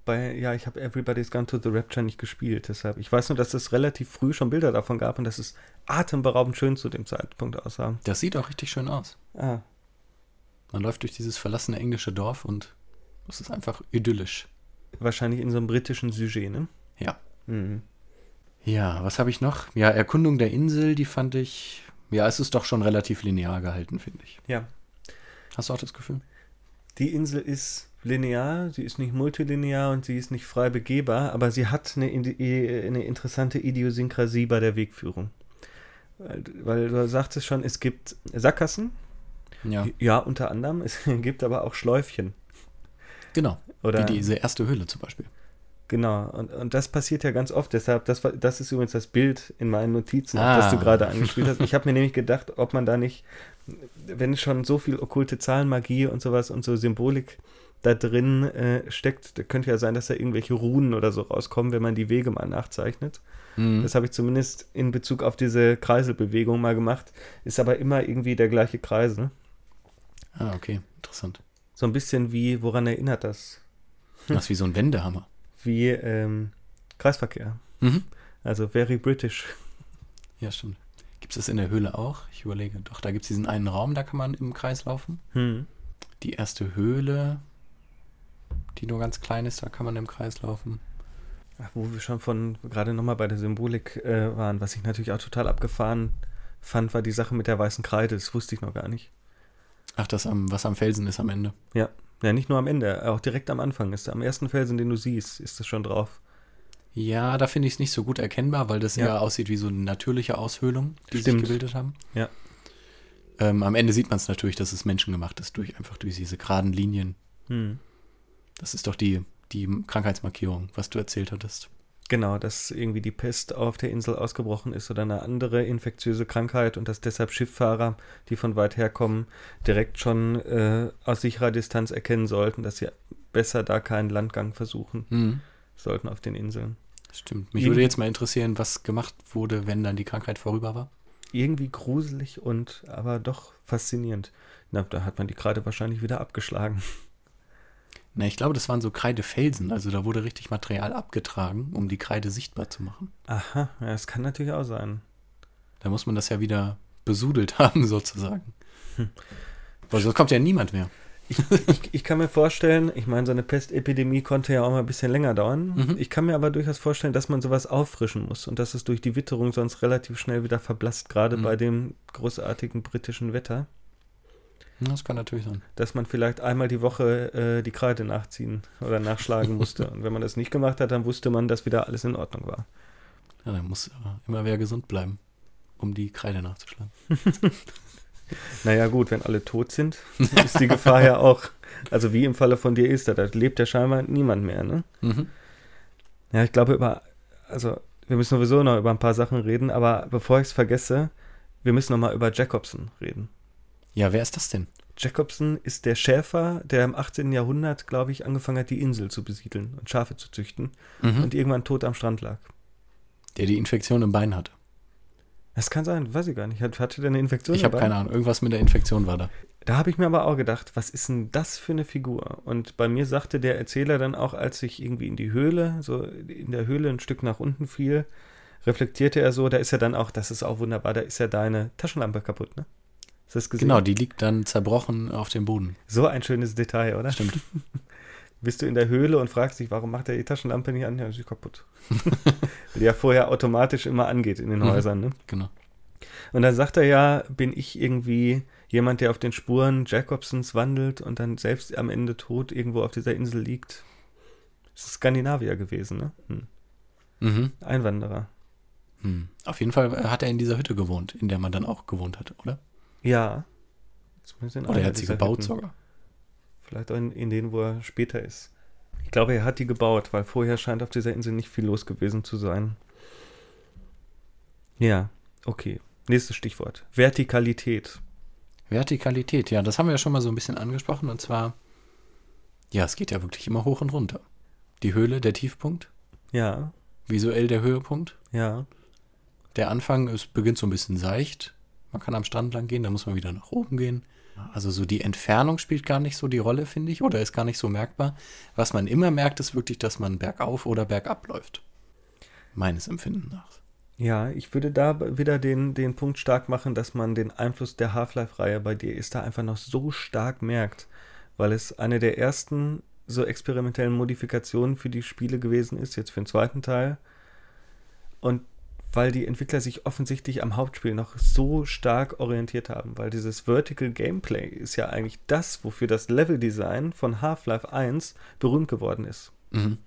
Bei, ja, ich habe Everybody's Gone to the Rapture nicht gespielt, deshalb. Ich weiß nur, dass es relativ früh schon Bilder davon gab und dass es atemberaubend schön zu dem Zeitpunkt aussah. Das sieht auch richtig schön aus. Ah, Man läuft durch dieses verlassene englische Dorf und es ist einfach idyllisch. wahrscheinlich in so einem britischen Sujet, ne? Ja. Mhm. Ja, was habe ich noch? Ja, Erkundung der Insel, die fand ich. Ja, es ist doch schon relativ linear gehalten, finde ich. Ja. Hast du auch das Gefühl? Die Insel ist linear, sie ist nicht multilinear und sie ist nicht frei begehbar, aber sie hat eine, eine interessante Idiosynkrasie bei der Wegführung. Weil, du sagtest schon, es gibt Sackgassen, Ja. ja, unter anderem, es gibt aber auch Schläufchen. Genau. Oder Wie diese erste Höhle zum Beispiel. Genau, und, und das passiert ja ganz oft. Deshalb, das, das ist übrigens das Bild in meinen Notizen, Ah. das du gerade angespielt hast. Ich habe mir nämlich gedacht, ob man da nicht, wenn schon so viel okkulte Zahlenmagie und sowas und so Symbolik da drin äh, steckt, da könnte ja sein, dass da irgendwelche Runen oder so rauskommen, wenn man die Wege mal nachzeichnet. Mhm. Das habe ich zumindest in Bezug auf diese Kreiselbewegung mal gemacht. Ist aber immer irgendwie der gleiche Kreisel. Ah, okay, interessant. So ein bisschen wie, woran erinnert das? Das ist wie so ein Wendehammer. Wie ähm, Kreisverkehr. Mhm. Also very British. Ja, stimmt. Gibt es das in der Höhle auch? Ich überlege. Doch, da gibt es diesen einen Raum, da kann man im Kreis laufen. Hm. Die erste Höhle, die nur ganz klein ist, da kann man im Kreis laufen. Ach, wo wir schon von gerade nochmal bei der Symbolik äh, waren, was ich natürlich auch total abgefahren fand, war die Sache mit der weißen Kreide. Das wusste ich noch gar nicht. Ach, das am, was am Felsen ist am Ende. Ja, ja nicht nur am Ende, auch direkt am Anfang ist am ersten Felsen, den du siehst, ist das schon drauf. Ja, da finde ich es nicht so gut erkennbar, weil das Ja. eher aussieht wie so eine natürliche Aushöhlung, die Stimmt. sich gebildet haben. Ja. Ähm, am Ende sieht man es natürlich, dass es menschengemacht ist, durch, einfach durch diese geraden Linien. Hm. Das ist doch die, die Krankheitsmarkierung, was du erzählt hattest. Genau, dass irgendwie die Pest auf der Insel ausgebrochen ist oder eine andere infektiöse Krankheit und dass deshalb Schifffahrer, die von weit her kommen, direkt schon äh, aus sicherer Distanz erkennen sollten, dass sie besser da keinen Landgang versuchen Mhm. sollten auf den Inseln. Stimmt. Mich Irgendwie- würde jetzt mal interessieren, was gemacht wurde, wenn dann die Krankheit vorüber war. Irgendwie gruselig und aber doch faszinierend. Na, da hat man die Kreide wahrscheinlich wieder abgeschlagen. Na, ich glaube, das waren so Kreidefelsen. Also da wurde richtig Material abgetragen, um die Kreide sichtbar zu machen. Aha, ja, das kann natürlich auch sein. Da muss man das ja wieder besudelt haben, sozusagen. Hm. Weil sonst kommt ja niemand mehr. Ich, ich kann mir vorstellen, ich meine, so eine Pestepidemie konnte ja auch mal ein bisschen länger dauern. Mhm. Ich kann mir aber durchaus vorstellen, dass man sowas auffrischen muss und dass es durch die Witterung sonst relativ schnell wieder verblasst, gerade Mhm. bei dem großartigen britischen Wetter, Das kann natürlich sein. dass man vielleicht einmal die Woche äh, die Kreide nachziehen oder nachschlagen musste. und wenn man das nicht gemacht hat, dann wusste man, dass wieder alles in Ordnung war. Ja, dann muss immer wer gesund bleiben, um die Kreide nachzuschlagen. Naja, gut, wenn alle tot sind, ist die Gefahr ja auch, also wie im Falle von dir ist, da lebt ja scheinbar niemand mehr, ne? Mhm. Ja, ich glaube über, also wir müssen sowieso noch über ein paar Sachen reden, aber bevor ich es vergesse, wir müssen noch mal über Jacobson reden. Ja, wer ist das denn? Jacobson ist der Schäfer, der im 18. Jahrhundert, glaube ich, angefangen hat, die Insel zu besiedeln und Schafe zu züchten Mhm. und irgendwann tot am Strand lag. Der die Infektion im Bein hatte. Das kann sein, weiß ich gar nicht. Hat- Hatte der eine Infektion? Ich habe keine Ahnung. Irgendwas mit der Infektion war da. Da habe ich mir aber auch gedacht, was ist denn das für eine Figur? Und bei mir sagte der Erzähler dann auch, als ich irgendwie in die Höhle, so in der Höhle ein Stück nach unten fiel, reflektierte er so, da ist ja dann auch, das ist auch wunderbar, da ist ja deine Taschenlampe kaputt, ne? Hast du das gesehen? Genau, die liegt dann zerbrochen auf dem Boden. So ein schönes Detail, oder? Stimmt. Bist du in der Höhle und fragst dich, warum macht er die Taschenlampe nicht an? Ja, sie ist kaputt. Weil die ja vorher automatisch immer angeht in den Mhm. Häusern, ne? Genau. Und dann sagt er ja, bin ich irgendwie jemand, der auf den Spuren Jacobsons wandelt und dann selbst am Ende tot irgendwo auf dieser Insel liegt. Das ist Skandinavier gewesen, ne? Hm. Mhm. Einwanderer. Hm. Auf jeden Fall hat er in dieser Hütte gewohnt, in der man dann auch gewohnt hatte, oder? Ja. Zumindest in Oder er einer hat sie gebaut Hütten. sogar. Vielleicht auch in, in denen, wo er später ist. Ich glaube, er hat die gebaut, weil vorher scheint auf dieser Insel nicht viel los gewesen zu sein. Ja, okay. Nächstes Stichwort. Vertikalität. Vertikalität, ja, das haben wir ja schon mal so ein bisschen angesprochen. Und zwar, ja, es geht ja wirklich immer hoch und runter. Die Höhle, der Tiefpunkt, Ja, visuell der Höhepunkt. ja. Der Anfang, es beginnt so ein bisschen seicht. Man kann am Strand lang gehen, dann muss man wieder nach oben gehen. Also so die Entfernung spielt gar nicht so die Rolle, finde ich, oder ist gar nicht so merkbar. Was man immer merkt, ist wirklich, dass man bergauf oder bergab läuft. Meines Empfindens nach. Ja, ich würde da wieder den, den Punkt stark machen, dass man den Einfluss der Half-Life-Reihe bei dir ist da einfach noch so stark merkt, weil es eine der ersten so experimentellen Modifikationen für die Spiele gewesen ist, jetzt für den zweiten Teil. Und weil die Entwickler sich offensichtlich am Hauptspiel noch so stark orientiert haben, weil dieses Vertical Gameplay ist ja eigentlich das, wofür das Leveldesign von Half-Life 1 berühmt geworden ist. Mhm.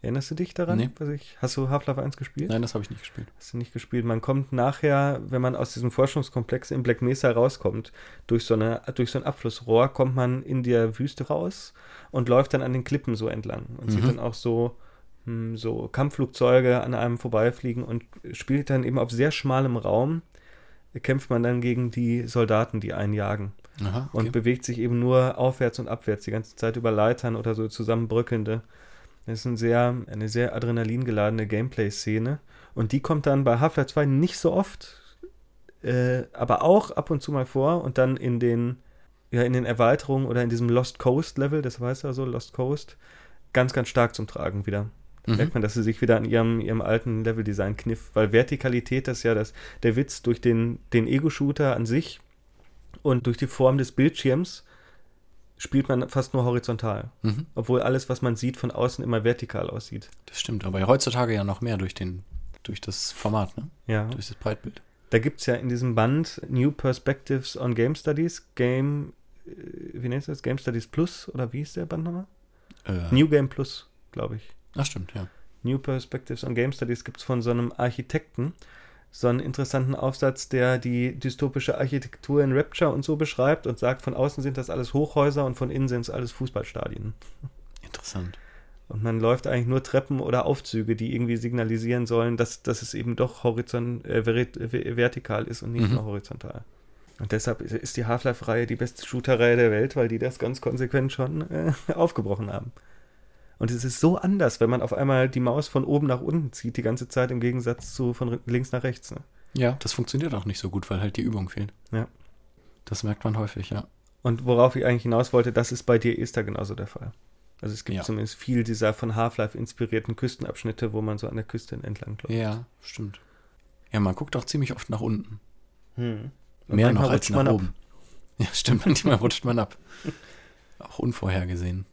Erinnerst du dich daran? Nee. Was ich, hast du Half-Life 1 gespielt? Nein, das habe ich nicht gespielt. Hast du nicht gespielt? Man kommt nachher, wenn man aus diesem Forschungskomplex in Black Mesa rauskommt, durch so, eine, durch so ein Abflussrohr, kommt man in der Wüste raus und läuft dann an den Klippen so entlang und sieht Mhm. dann auch so so Kampfflugzeuge an einem vorbeifliegen und spielt dann eben auf sehr schmalem Raum, kämpft man dann gegen die Soldaten, die einen jagen. Aha, Und bewegt sich eben nur aufwärts und abwärts die ganze Zeit über Leitern oder so zusammenbröckelnde. Das ist ein sehr, eine sehr adrenalingeladene Gameplay-Szene. Und die kommt dann bei Half-Life 2 nicht so oft, äh, aber auch ab und zu mal vor und dann in den, ja, in den Erweiterungen oder in diesem Lost Coast-Level, das heißt ja so, Lost Coast, ganz, ganz stark zum Tragen wieder. Mhm. merkt man, dass sie sich wieder an ihrem, ihrem alten Leveldesign kniff, weil Vertikalität das ist ja das, der Witz durch den, den Ego-Shooter an sich und durch die Form des Bildschirms spielt man fast nur horizontal, Mhm. obwohl alles, was man sieht, von außen immer vertikal aussieht. Das stimmt, aber heutzutage ja noch mehr durch den, durch das Format, ne? Ja. Durch das Breitbild. Da gibt es ja in diesem Band New Perspectives on Game Studies, Game, äh, wie nennt das? Game Studies Plus oder wie ist der Band nochmal? Äh, New Game Plus, glaube ich. Ach stimmt, ja. New Perspectives on Game Studies gibt es von so einem Architekten so einen interessanten Aufsatz, der die dystopische Architektur in Rapture und so beschreibt und sagt, von außen sind das alles Hochhäuser und von innen sind es alles Fußballstadien. Interessant. Und man läuft eigentlich nur Treppen oder Aufzüge, die irgendwie signalisieren sollen, dass, dass es eben doch horizont, äh, vertikal ist und nicht Mhm. nur horizontal. Und deshalb ist- ist die Half-Life-Reihe die beste Shooter-Reihe der Welt, weil die das ganz konsequent schon äh, aufgebrochen haben. Und es ist so anders, wenn man auf einmal die Maus von oben nach unten zieht, die ganze Zeit im Gegensatz zu von links nach rechts. Ne? Ja, das funktioniert auch nicht so gut, weil halt die Übung fehlt. Ja. Das merkt man häufig, ja. Und worauf ich eigentlich hinaus wollte, das ist bei dir Esther genauso der Fall. Also es gibt Ja. zumindest viel dieser von Half-Life inspirierten Küstenabschnitte, wo man so an der Küste entlang läuft. Ja, stimmt. Ja, man guckt auch ziemlich oft nach unten. Hm. Mehr noch als rutscht nach man ab. oben. Ja, stimmt, manchmal rutscht man ab. Auch unvorhergesehen.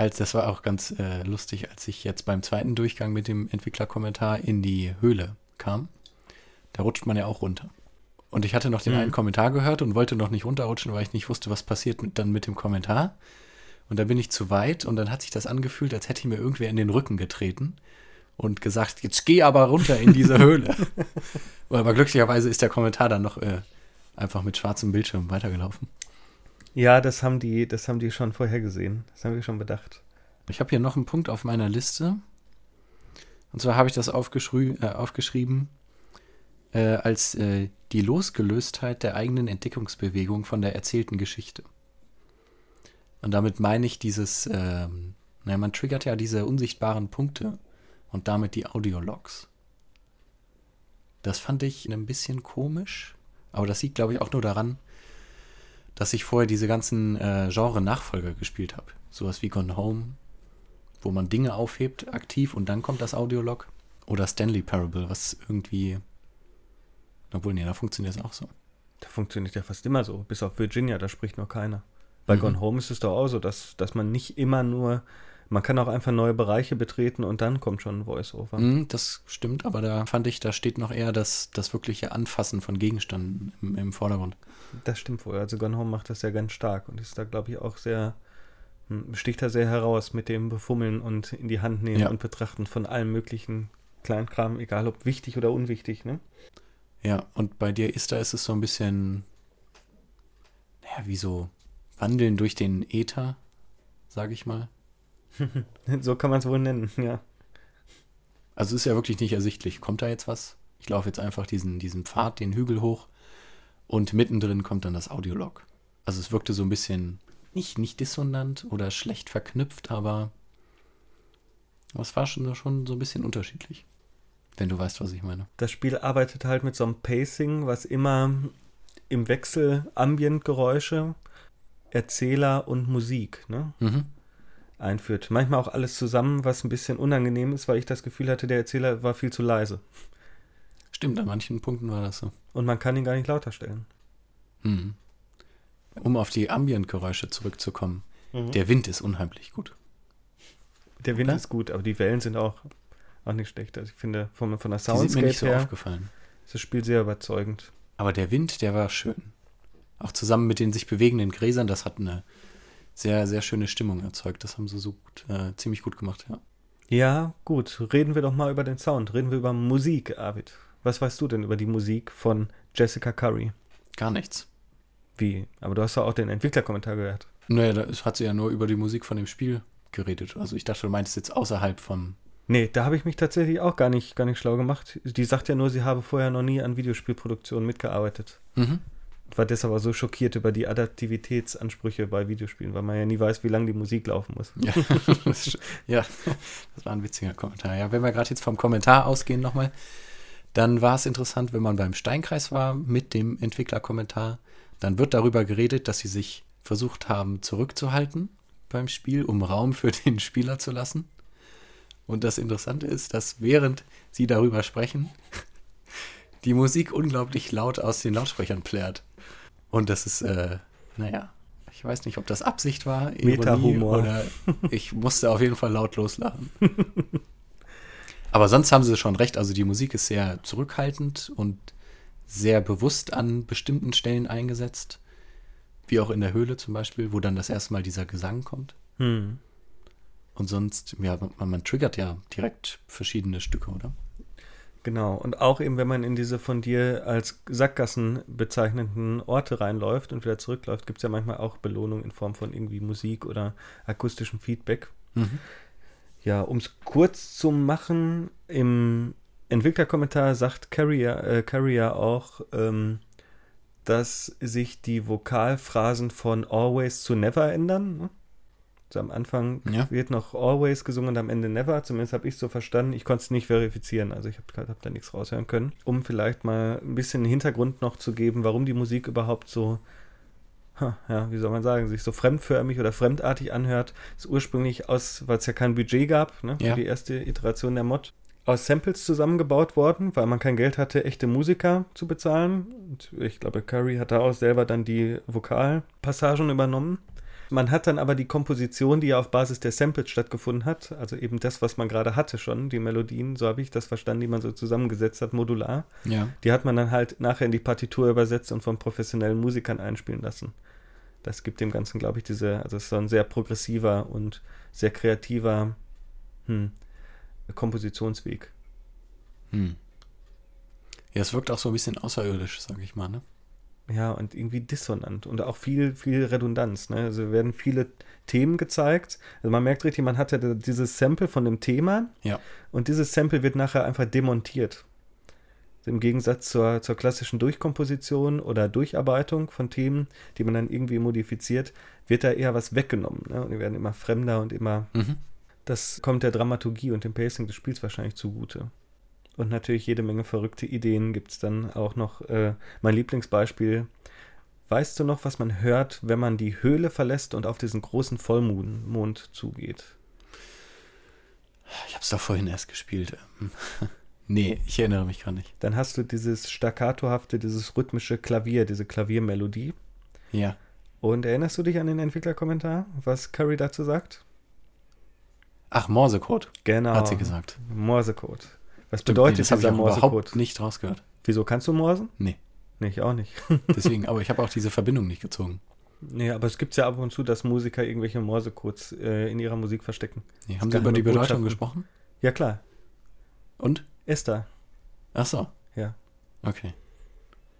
Als, das war auch ganz äh, lustig, als ich jetzt beim zweiten Durchgang mit dem Entwicklerkommentar in die Höhle kam. Da rutscht man ja auch runter. Und ich hatte noch den Mhm. einen Kommentar gehört und wollte noch nicht runterrutschen, weil ich nicht wusste, was passiert mit, dann mit dem Kommentar. Und da bin ich zu weit und dann hat sich das angefühlt, als hätte mir irgendwer in den Rücken getreten und gesagt, jetzt geh aber runter in diese Höhle. aber glücklicherweise ist der Kommentar dann noch äh, einfach mit schwarzem Bildschirm weitergelaufen. Ja, das haben die, das haben die schon vorher gesehen. Das haben wir schon bedacht. Ich habe hier noch einen Punkt auf meiner Liste. Und zwar habe ich das aufgeschrü äh, aufgeschrieben äh, als äh, die Losgelöstheit der eigenen Entdeckungsbewegung von der erzählten Geschichte. Und damit meine ich dieses, ähm, naja, man triggert ja diese unsichtbaren Punkte und damit die Audiologs. Das fand ich ein bisschen komisch, aber das liegt, glaube ich, auch nur daran, dass ich vorher diese ganzen äh, Genre-Nachfolger gespielt habe. Sowas wie Gone Home, wo man Dinge aufhebt aktiv und dann kommt das Audiolog. Oder Stanley Parable, was irgendwie. Obwohl, nee, da funktioniert es auch so. Da funktioniert ja fast immer so. Bis auf Virginia, da spricht noch keiner. Bei Mhm. Gone Home ist es doch auch so, dass, dass man nicht immer nur, man kann auch einfach neue Bereiche betreten und dann kommt schon ein Voice-Over. Mhm, das stimmt, aber da fand ich, da steht noch eher das, das wirkliche Anfassen von Gegenständen im, im Vordergrund. Das stimmt wohl. Also Gone Home macht das ja ganz stark und ist da, glaube ich, auch sehr, hm, sticht da sehr heraus mit dem Befummeln und in die Hand nehmen Ja. und betrachten von allem möglichen Kleinkram, egal ob wichtig oder unwichtig, ne? Ja, und bei dir ist da ist es so ein bisschen, naja, wie so Wandeln durch den Äther, sage ich mal. So kann man es wohl nennen, ja. Also ist ja wirklich nicht ersichtlich. Kommt da jetzt was? Ich laufe jetzt einfach diesen, diesen Pfad, den Hügel hoch und mittendrin kommt dann das Audiolog. Also es wirkte so ein bisschen nicht, nicht dissonant oder schlecht verknüpft, aber es war schon, schon so ein bisschen unterschiedlich. Wenn du weißt, was ich meine. Das Spiel arbeitet halt mit so einem Pacing, was immer im Wechsel Ambientgeräusche, Erzähler und Musik ne, Mhm. einführt. Manchmal auch alles zusammen, was ein bisschen unangenehm ist, weil ich das Gefühl hatte, der Erzähler war viel zu leise. Stimmt, an manchen Punkten war das so. Und man kann ihn gar nicht lauter stellen. Mhm. Um auf die Ambientgeräusche zurückzukommen. Der Wind ist unheimlich gut. Der Wind Oder? ist gut, aber die Wellen sind auch, auch nicht schlecht. Also ich finde, von, von der Die sind mir Soundscape nicht so her aufgefallen. ist das Spiel sehr überzeugend. Aber der Wind, der war schön. Auch zusammen mit den sich bewegenden Gräsern, das hat eine sehr, sehr schöne Stimmung erzeugt. Das haben sie so gut, äh, ziemlich gut gemacht, ja. Ja, gut. Reden wir doch mal über den Sound. Reden wir über Musik, Arvid. Was weißt du denn über die Musik von Jessica Curry? Gar nichts. Wie? Aber du hast doch auch den Entwicklerkommentar gehört. Naja, da hat sie ja nur über die Musik von dem Spiel geredet. Also ich dachte, du meintest jetzt außerhalb vom. Nee, da habe ich mich tatsächlich auch gar nicht, gar nicht schlau gemacht. Die sagt ja nur, sie habe vorher noch nie an Videospielproduktionen mitgearbeitet. Mhm. War deshalb so schockiert über die Adaptivitätsansprüche bei Videospielen, weil man ja nie weiß, wie lange die Musik laufen muss. Ja, das, ja, das war ein witziger Kommentar. Ja, wenn wir gerade jetzt vom Kommentar ausgehen nochmal, dann war es interessant, wenn man beim Steinkreis war mit dem Entwicklerkommentar, dann wird darüber geredet, dass sie sich versucht haben zurückzuhalten beim Spiel, um Raum für den Spieler zu lassen. Und das Interessante ist, dass während sie darüber sprechen, die Musik unglaublich laut aus den Lautsprechern plärt. Und das ist, äh, naja, ich weiß nicht, ob das Absicht war, Ironie Meta-Humor. oder ich musste auf jeden Fall laut loslachen. Aber sonst haben sie schon recht. Also die Musik ist sehr zurückhaltend und sehr bewusst an bestimmten Stellen eingesetzt. Wie auch in der Höhle zum Beispiel, wo dann das erste Mal dieser Gesang kommt. Hm. Und sonst, ja, man, man triggert ja direkt verschiedene Stücke, oder? Genau. Und auch eben, wenn man in diese von dir als Sackgassen bezeichneten Orte reinläuft und wieder zurückläuft, gibt es ja manchmal auch Belohnung in Form von irgendwie Musik oder akustischem Feedback. Mhm. Ja, um es kurz zu machen, im Entwicklerkommentar sagt Carrier, äh, Carrier auch, ähm, dass sich die Vokalphrasen von Always zu Never ändern. Ne? Also am Anfang Ja. wird noch Always gesungen und am Ende Never. Zumindest habe ich so verstanden. Ich konnte es nicht verifizieren, also ich habe hab da nichts raushören können. Um vielleicht mal ein bisschen Hintergrund noch zu geben, warum die Musik überhaupt so ja, wie soll man sagen, sich so fremdförmig oder fremdartig anhört, ist ursprünglich aus, weil es ja kein Budget gab, ne, für Ja. die erste Iteration der Mod, aus Samples zusammengebaut worden, weil man kein Geld hatte, echte Musiker zu bezahlen. Und ich glaube, Curry hat da auch selber dann die Vokalpassagen übernommen. Man hat dann aber die Komposition, die ja auf Basis der Samples stattgefunden hat, also eben das, was man gerade hatte schon, die Melodien, so habe ich das verstanden, die man so zusammengesetzt hat, modular, Ja. die hat man dann halt nachher in die Partitur übersetzt und von professionellen Musikern einspielen lassen. Das gibt dem Ganzen, glaube ich, diese, also es ist so ein sehr progressiver und sehr kreativer hm, Kompositionsweg. Hm. Ja, es wirkt auch so ein bisschen außerirdisch, sag ich mal, ne? Ja, und irgendwie dissonant und auch viel, viel Redundanz. Ne? Also werden viele Themen gezeigt. Also man merkt richtig, man hatte da dieses Sample von dem Thema Ja. und dieses Sample wird nachher einfach demontiert. Im Gegensatz zur, zur klassischen Durchkomposition oder Durcharbeitung von Themen, die man dann irgendwie modifiziert, wird da eher was weggenommen. Ne? Und die werden immer fremder und immer Mhm. Das kommt der Dramaturgie und dem Pacing des Spiels wahrscheinlich zugute. Und natürlich jede Menge verrückte Ideen gibt es dann auch noch. Äh, mein Lieblingsbeispiel. Weißt du noch, was man hört, wenn man die Höhle verlässt und auf diesen großen Vollmond Mond zugeht? Ich hab's doch vorhin erst gespielt. ähm. nee, ich erinnere mich gar nicht. Dann hast du dieses staccatohafte, dieses rhythmische Klavier, diese Klaviermelodie. Ja. Und erinnerst du dich an den Entwicklerkommentar, was Curry dazu sagt? Ach, Morsecode, Genau. hat sie gesagt. Morsecode. Was Stimmt, bedeutet nee, das ich dieser Morsecode? überhaupt nicht rausgehört. Wieso kannst du morsen? Nee, Nee, ich auch nicht. deswegen, aber ich habe auch diese Verbindung nicht gezogen. Nee, aber es gibt ja ab und zu, dass Musiker irgendwelche Morsecodes äh, in ihrer Musik verstecken. Nee, haben Sie über die Bedeutung gesprochen? Ja, klar. Und? Esther. Ach so, Ja. okay.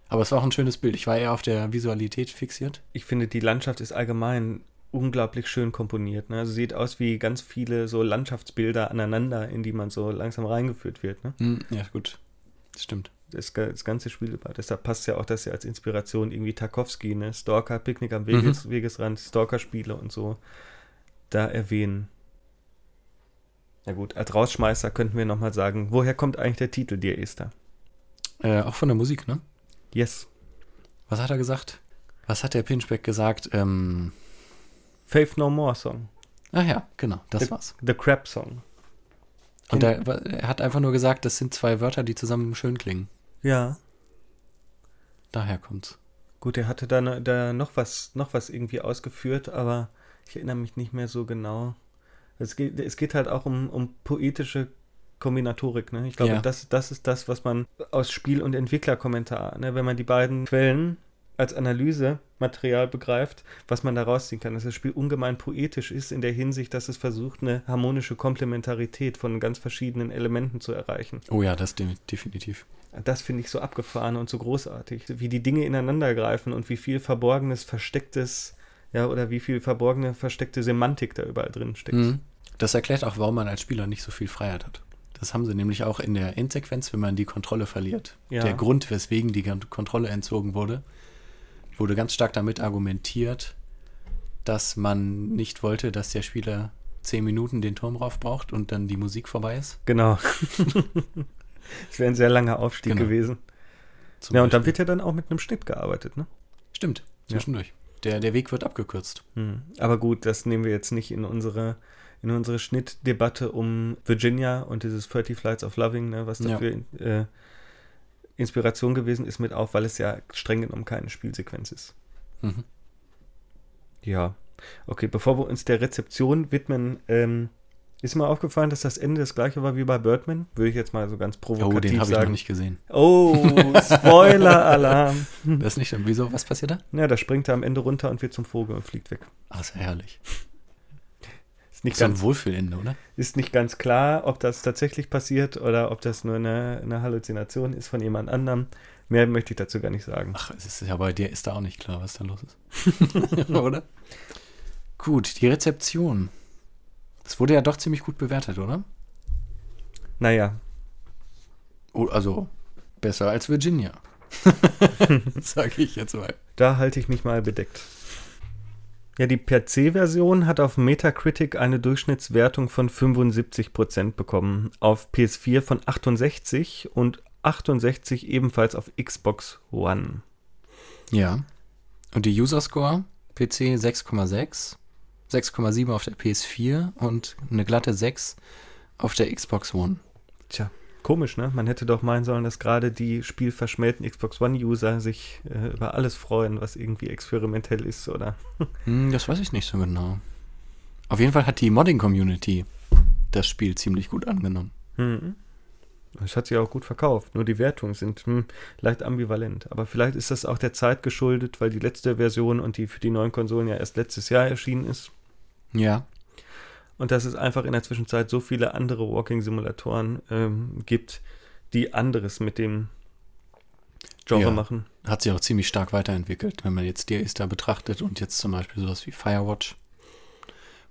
Aber es war auch ein schönes Bild. Ich war eher auf der Visualität fixiert. Ich finde, die Landschaft ist allgemein unglaublich schön komponiert. Ne? Also sieht aus wie ganz viele so Landschaftsbilder aneinander, in die man so langsam reingeführt wird. Ne? Hm, ja, gut. Das stimmt. Das, das ganze Spiel über. Deshalb passt ja auch, dass ja als Inspiration irgendwie Tarkovsky, ne? Stalker, Picknick am Weges, Wegesrand, Stalker-Spiele und so da erwähnen. Ja gut, als Rausschmeißer könnten wir nochmal sagen, woher kommt eigentlich der Titel Dear Esther? Äh, auch von der Musik, ne? Yes. Was hat er gesagt? Was hat der Pinchback gesagt? Ähm, Faith No More Song. ach ja, genau, das The- war's. The Crab Song. Und er, er hat einfach nur gesagt, das sind zwei Wörter, die zusammen schön klingen. Ja. Daher kommt's. Gut, er hatte da, ne- da noch was, noch was irgendwie ausgeführt, aber ich erinnere mich nicht mehr so genau. Es geht, es geht halt auch um, um poetische Kombinatorik, ne? Ich glaube, Ja. das, das ist das, was man aus Spiel- und Entwicklerkommentar, ne? Wenn man die beiden Quellen als Analysematerial begreift, was man da rausziehen kann, dass das Spiel ungemein poetisch ist in der Hinsicht, dass es versucht, eine harmonische Komplementarität von ganz verschiedenen Elementen zu erreichen. Oh ja, das de definitiv. Das finde ich so abgefahren und so großartig, wie die Dinge ineinander greifen und wie viel verborgenes, verstecktes, ja, oder wie viel verborgene, versteckte Semantik da überall drin steckt. Mhm. Das erklärt auch, warum man als Spieler nicht so viel Freiheit hat. Das haben sie nämlich auch in der Endsequenz, wenn man die Kontrolle verliert. Ja. Der Grund, weswegen die Kontrolle entzogen wurde, wurde ganz stark damit argumentiert, dass man nicht wollte, dass der Spieler zehn Minuten den Turm rauf braucht und dann die Musik vorbei ist. Genau. Es wäre ein sehr langer Aufstieg Genau. gewesen. Zum Ja, und dann Beispiel. wird ja dann auch mit einem Schnitt gearbeitet, ne? Stimmt, zwischendurch. Der, der Weg wird abgekürzt. Hm. Aber gut, das nehmen wir jetzt nicht in unsere, in unsere Schnittdebatte um Virginia und dieses 30 Flights of Loving, ne, was Ja. dafür äh, Inspiration gewesen ist, mit auf, weil es ja streng genommen keine Spielsequenz ist. Mhm. Ja. Okay, bevor wir uns der Rezeption widmen, ähm, ist mir aufgefallen, dass das Ende das gleiche war wie bei Birdman. Würde ich jetzt mal so ganz provokativ Oh, den habe ich noch sagen. nicht gesehen. Oh, Spoiler-Alarm. Das ist nicht, wieso, was passiert da? ja, da springt er am Ende runter und wird zum Vogel und fliegt weg. Ach, ist ja herrlich. Ist nicht So ganz ein Wohlfühlende, oder? ist nicht ganz klar, ob das tatsächlich passiert oder ob das nur eine, eine Halluzination ist von jemand anderem. Mehr möchte ich dazu gar nicht sagen. Ach, es ist ja bei dir ist da auch nicht klar, was da los ist. oder? Gut, die Rezeption. Das wurde ja doch ziemlich gut bewertet, oder? Naja, Oh, also besser als Virginia. Sage ich jetzt mal. da halte ich mich mal bedeckt. Ja, die PC-Version hat auf Metacritic eine Durchschnittswertung von 75% bekommen, auf PS4 von 68 und 68 ebenfalls auf Xbox One. Ja. Und die User Score? PC 6,6, 6,7 auf der PS4 und eine glatte 6 auf der Xbox One. Tja, komisch, ne? Man hätte doch meinen sollen, dass gerade die spielverschmähten Xbox One-User sich äh, über alles freuen, was irgendwie experimentell ist, oder? Hm, das weiß ich nicht so genau. Auf jeden Fall hat die Modding-Community das Spiel ziemlich gut angenommen. Hm. Es hat sich auch gut verkauft, nur die Wertungen sind hm, leicht ambivalent. Aber vielleicht ist das auch der Zeit geschuldet, weil die letzte Version und die für die neuen Konsolen ja erst letztes Jahr erschienen ist. Ja. Und dass es einfach in der Zwischenzeit so viele andere Walking-Simulatoren ähm, gibt, die anderes mit dem Genre Ja. machen. Hat sich auch ziemlich stark weiterentwickelt, wenn man jetzt die da betrachtet und jetzt zum Beispiel sowas wie Firewatch,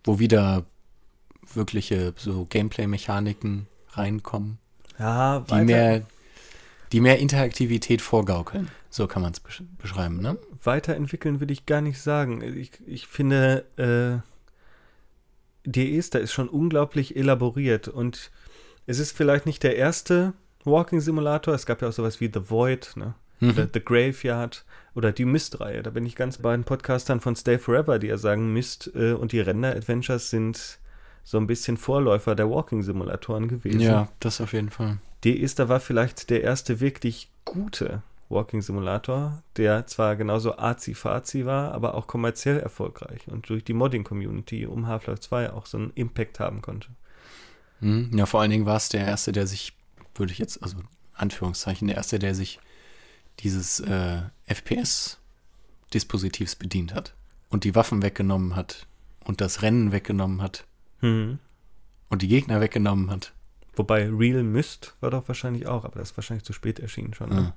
wo wieder wirkliche so Gameplay-Mechaniken reinkommen, Ja, die mehr, die mehr Interaktivität vorgaukeln. So kann man es besch beschreiben, ne? weiterentwickeln würde ich gar nicht sagen. Ich, ich finde, äh, die Esther ist schon unglaublich elaboriert und es ist vielleicht nicht der erste Walking Simulator. Es gab ja auch sowas wie The Void, ne? Oder The Graveyard oder die Mist-Reihe. Da bin ich ganz bei den Podcastern von Stay Forever, die ja sagen, Mist äh, und die Render-Adventures sind so ein bisschen Vorläufer der Walking-Simulatoren gewesen. Ja, das auf jeden Fall. Die Esther war vielleicht der erste wirklich gute Walking Simulator, der zwar genauso arzi-fazi war, aber auch kommerziell erfolgreich und durch die Modding-Community um Half-Life 2 auch so einen Impact haben konnte. Mhm. Ja, vor allen Dingen war es der erste, der sich, würde ich jetzt, also Anführungszeichen, der erste, der sich dieses äh, FPS-Dispositivs bedient hat und die Waffen weggenommen hat und das Rennen weggenommen hat Mhm. und die Gegner weggenommen hat. Wobei Real Mist war doch wahrscheinlich auch, aber das ist wahrscheinlich zu spät erschienen schon. Ne?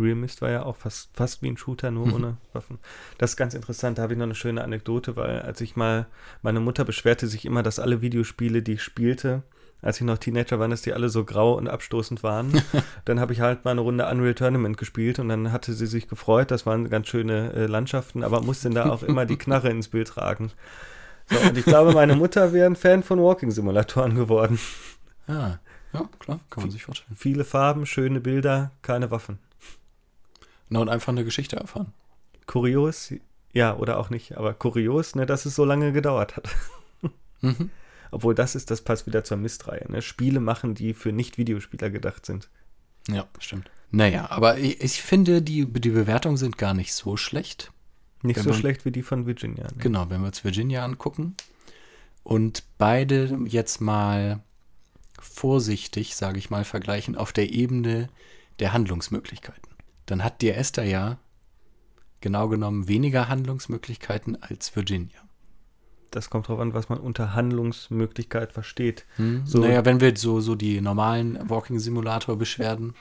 Real Mist war ja auch fast, fast wie ein Shooter, nur Mhm. ohne Waffen. Das ist ganz interessant. Da habe ich noch eine schöne Anekdote, weil als ich mal, meine Mutter beschwerte sich immer, dass alle Videospiele, die ich spielte, als ich noch Teenager war, dass die alle so grau und abstoßend waren. dann habe ich halt mal eine Runde Unreal Tournament gespielt und dann hatte sie sich gefreut. Das waren ganz schöne äh, Landschaften, aber musste da auch immer die Knarre ins Bild tragen. So, und ich glaube, meine Mutter wäre ein Fan von Walking-Simulatoren geworden. Ah, ja, klar, kann man sich vorstellen. Viele Farben, schöne Bilder, keine Waffen. Na, und einfach eine Geschichte erfahren. Kurios, ja, oder auch nicht, aber kurios, ne, dass es so lange gedauert hat. Mhm. Obwohl das ist, das passt wieder zur Mistreihe, ne? Spiele machen, die für Nicht-Videospieler gedacht sind. Ja, stimmt. Naja, aber ich, ich finde, die, die Bewertungen sind gar nicht so schlecht. Nicht Wenn so man- schlecht wie die von Virginia. Ne? Genau, wenn wir uns Virginia angucken und beide jetzt mal vorsichtig, sage ich mal, vergleichen auf der Ebene der Handlungsmöglichkeiten. Dann hat die Esther ja genau genommen weniger Handlungsmöglichkeiten als Virginia. Das kommt drauf an, was man unter Handlungsmöglichkeit versteht. Hm? So- naja, wenn wir so, so die normalen Walking-Simulator-Beschwerden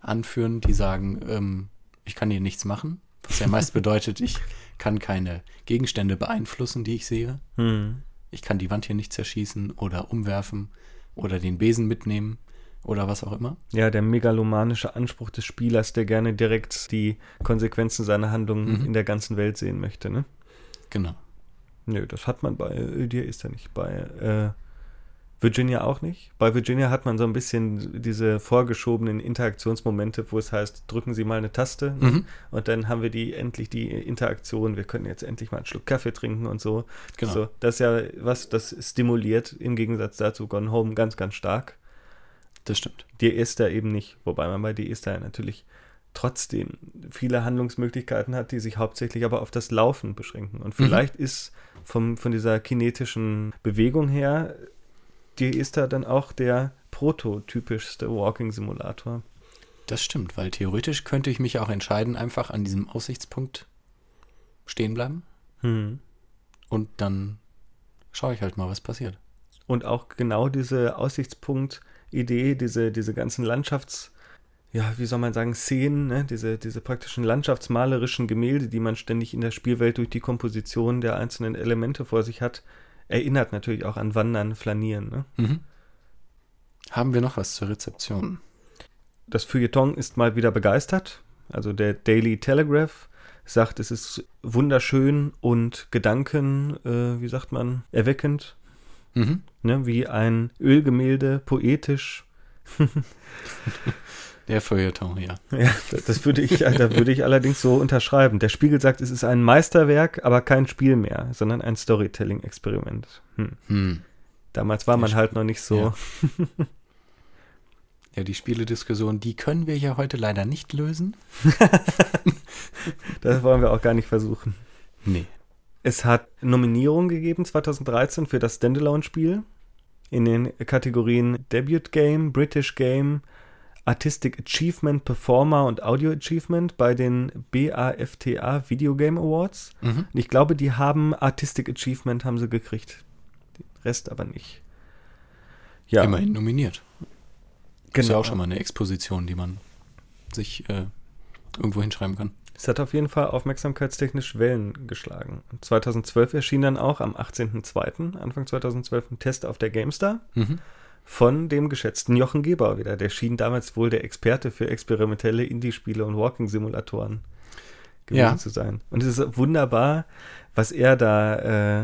anführen, die sagen, ähm, ich kann hier nichts machen, was ja meist bedeutet, ich kann keine Gegenstände beeinflussen, die ich sehe. Hm. ich kann die Wand hier nicht zerschießen oder umwerfen oder den Besen mitnehmen oder was auch immer. Ja, der megalomanische Anspruch des Spielers, der gerne direkt die Konsequenzen seiner Handlungen Mhm. in der ganzen Welt sehen möchte, ne? Genau. Nö, das hat man bei äh, dir ist ja nicht. Bei äh, Virginia auch nicht. Bei Virginia hat man so ein bisschen diese vorgeschobenen Interaktionsmomente, wo es heißt, drücken Sie mal eine Taste ne? Mhm. und dann haben wir die endlich die Interaktion, wir können jetzt endlich mal einen Schluck Kaffee trinken und so. Genau. So, das ist ja was, das stimuliert im Gegensatz dazu Gone Home ganz, ganz stark. Das stimmt. Die Esther eben nicht, wobei man bei die Esther ja natürlich trotzdem viele Handlungsmöglichkeiten hat, die sich hauptsächlich aber auf das Laufen beschränken. Und vielleicht ist vom, von dieser kinetischen Bewegung her die Esther dann auch der prototypischste Walking-Simulator. Das stimmt, weil theoretisch könnte ich mich auch entscheiden, einfach an diesem Aussichtspunkt stehen bleiben Hm. und dann schaue ich halt mal, was passiert. Und auch genau diese Aussichtspunkt-Idee, diese, diese ganzen Landschafts- ja, wie soll man sagen, Szenen, ne? diese, diese praktischen landschaftsmalerischen Gemälde, die man ständig in der Spielwelt durch die Komposition der einzelnen Elemente vor sich hat, erinnert natürlich auch an Wandern, Flanieren. Ne? Mhm. Haben wir noch was zur Rezeption? Das Feuilleton ist mal wieder begeistert. Also der Daily Telegraph sagt, es ist wunderschön und Gedanken, äh, wie sagt man, erweckend, Mhm. ne? wie ein Ölgemälde, poetisch. Der Feuilleton, ja. Ja, das würde ich, da würde ich allerdings so unterschreiben. Der Spiegel sagt, es ist ein Meisterwerk, aber kein Spiel mehr, sondern ein Storytelling-Experiment. Hm. Hm. Damals war man Ja, halt noch nicht so. ja. Ja, die Spielediskussion, die können wir ja heute leider nicht lösen. Das wollen wir auch gar nicht versuchen. Nee. Es hat Nominierungen gegeben 2013 für das Standalone-Spiel in den Kategorien Debut Game, British Game, Artistic Achievement, Performer und Audio Achievement bei den BAFTA Video Game Awards. Mhm. Und ich glaube, die haben Artistic Achievement haben sie gekriegt. Den Rest aber nicht. Ja, Immerhin nominiert. Ist ja genau. auch schon mal eine Exposition, die man sich äh, irgendwo hinschreiben kann. Es hat auf jeden Fall aufmerksamkeitstechnisch Wellen geschlagen. Und 2012 erschien dann auch am 18.02., Anfang 2012, ein Test auf der GameStar Mhm. von dem geschätzten Jochen Gebauer wieder. Der schien damals wohl der Experte für experimentelle Indie-Spiele und Walking-Simulatoren gewesen Ja. zu sein. Und es ist wunderbar, was er da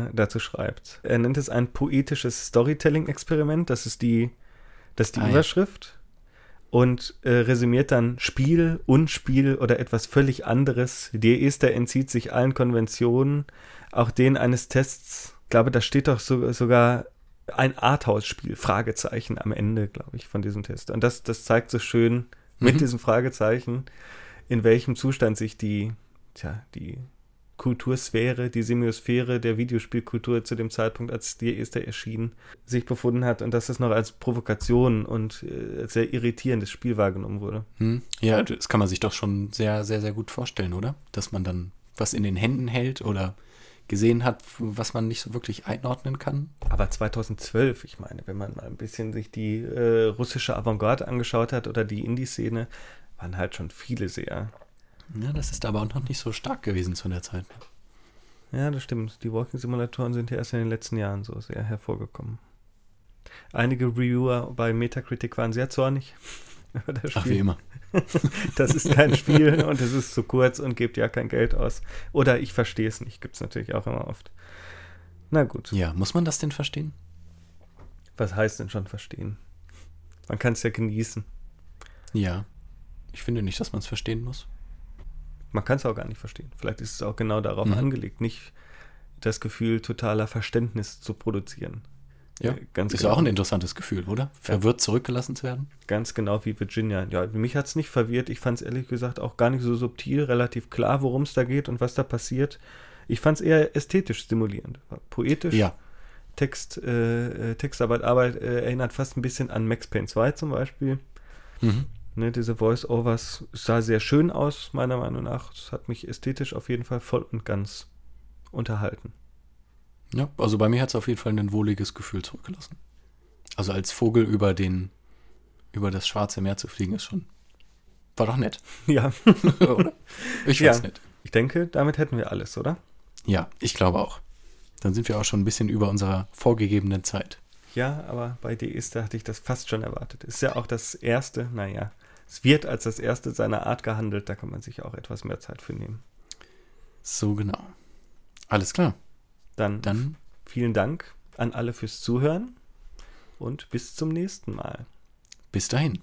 äh, dazu schreibt. Er nennt es ein poetisches Storytelling-Experiment. Das ist die, das ist die Ah. Überschrift. Und äh, resümiert dann Spiel, Unspiel oder etwas völlig anderes. Die Esther entzieht sich allen Konventionen, auch denen eines Tests. Ich glaube, da steht doch so, sogar ein Arthouse-Spiel, Fragezeichen am Ende, glaube ich, von diesem Test. Und das, das zeigt so schön mit Mhm. diesem Fragezeichen, in welchem Zustand sich die, tja, die Kultursphäre, die Semiosphäre der Videospielkultur zu dem Zeitpunkt, als die Esther erschien, sich befunden hat und dass es noch als Provokation und äh, als sehr irritierendes Spiel wahrgenommen wurde. Hm. Ja, das kann man sich doch schon sehr, sehr, sehr gut vorstellen, oder? Dass man dann was in den Händen hält oder gesehen hat, was man nicht so wirklich einordnen kann. Aber 2012, ich meine, wenn man mal ein bisschen sich die äh, russische Avantgarde angeschaut hat oder die Indie-Szene, waren halt schon viele sehr. Ja, das ist aber auch noch nicht so stark gewesen zu der Zeit. Ja, das stimmt. Die Walking-Simulatoren sind ja erst in den letzten Jahren so sehr hervorgekommen. Einige Reviewer bei Metacritic waren sehr zornig über das Ach, wie Spiel. immer. Das ist kein Spiel und es ist zu kurz und gebt ja kein Geld aus. Oder ich verstehe es nicht, gibt es natürlich auch immer oft. Na gut, Ja, muss man das denn verstehen? was heißt denn schon verstehen? Man kann es ja genießen. Ja. Ich finde nicht, dass man es verstehen muss. Man kann es auch gar nicht verstehen. Vielleicht ist es auch genau darauf Mhm. angelegt, nicht das Gefühl totaler Verständnis zu produzieren. Ja, Äh, ganz ist genau. ja auch ein interessantes Gefühl, oder? Verwirrt zurückgelassen zu werden. Ganz genau wie Virginia. Ja, mich hat es nicht verwirrt. Ich fand es ehrlich gesagt auch gar nicht so subtil, relativ klar, worum es da geht und was da passiert. Ich fand es eher ästhetisch stimulierend. Poetisch. Ja. Text, äh, äh, Textarbeit, Arbeit äh, erinnert fast ein bisschen an Max Payne 2 zum Beispiel. Mhm. Ne, diese Voice-Overs sah sehr schön aus, meiner Meinung nach. Es hat mich ästhetisch auf jeden Fall voll und ganz unterhalten. Ja, also bei mir hat es auf jeden Fall ein wohliges Gefühl zurückgelassen. Also als Vogel über den, über das Schwarze Meer zu fliegen, ist schon. War doch nett, Ja, oder? Ich Ja. fand's nett. ich denke, damit hätten wir alles, oder? Ja, ich glaube auch. Dann sind wir auch schon ein bisschen über unserer vorgegebenen Zeit. Ja, aber bei Deista hatte ich das fast schon erwartet. Ist ja auch das erste, naja, es wird als das erste seiner Art gehandelt, da kann man sich auch etwas mehr Zeit für nehmen. So genau. Alles klar. Dann, Dann vielen Dank an alle fürs Zuhören und bis zum nächsten Mal. bis dahin.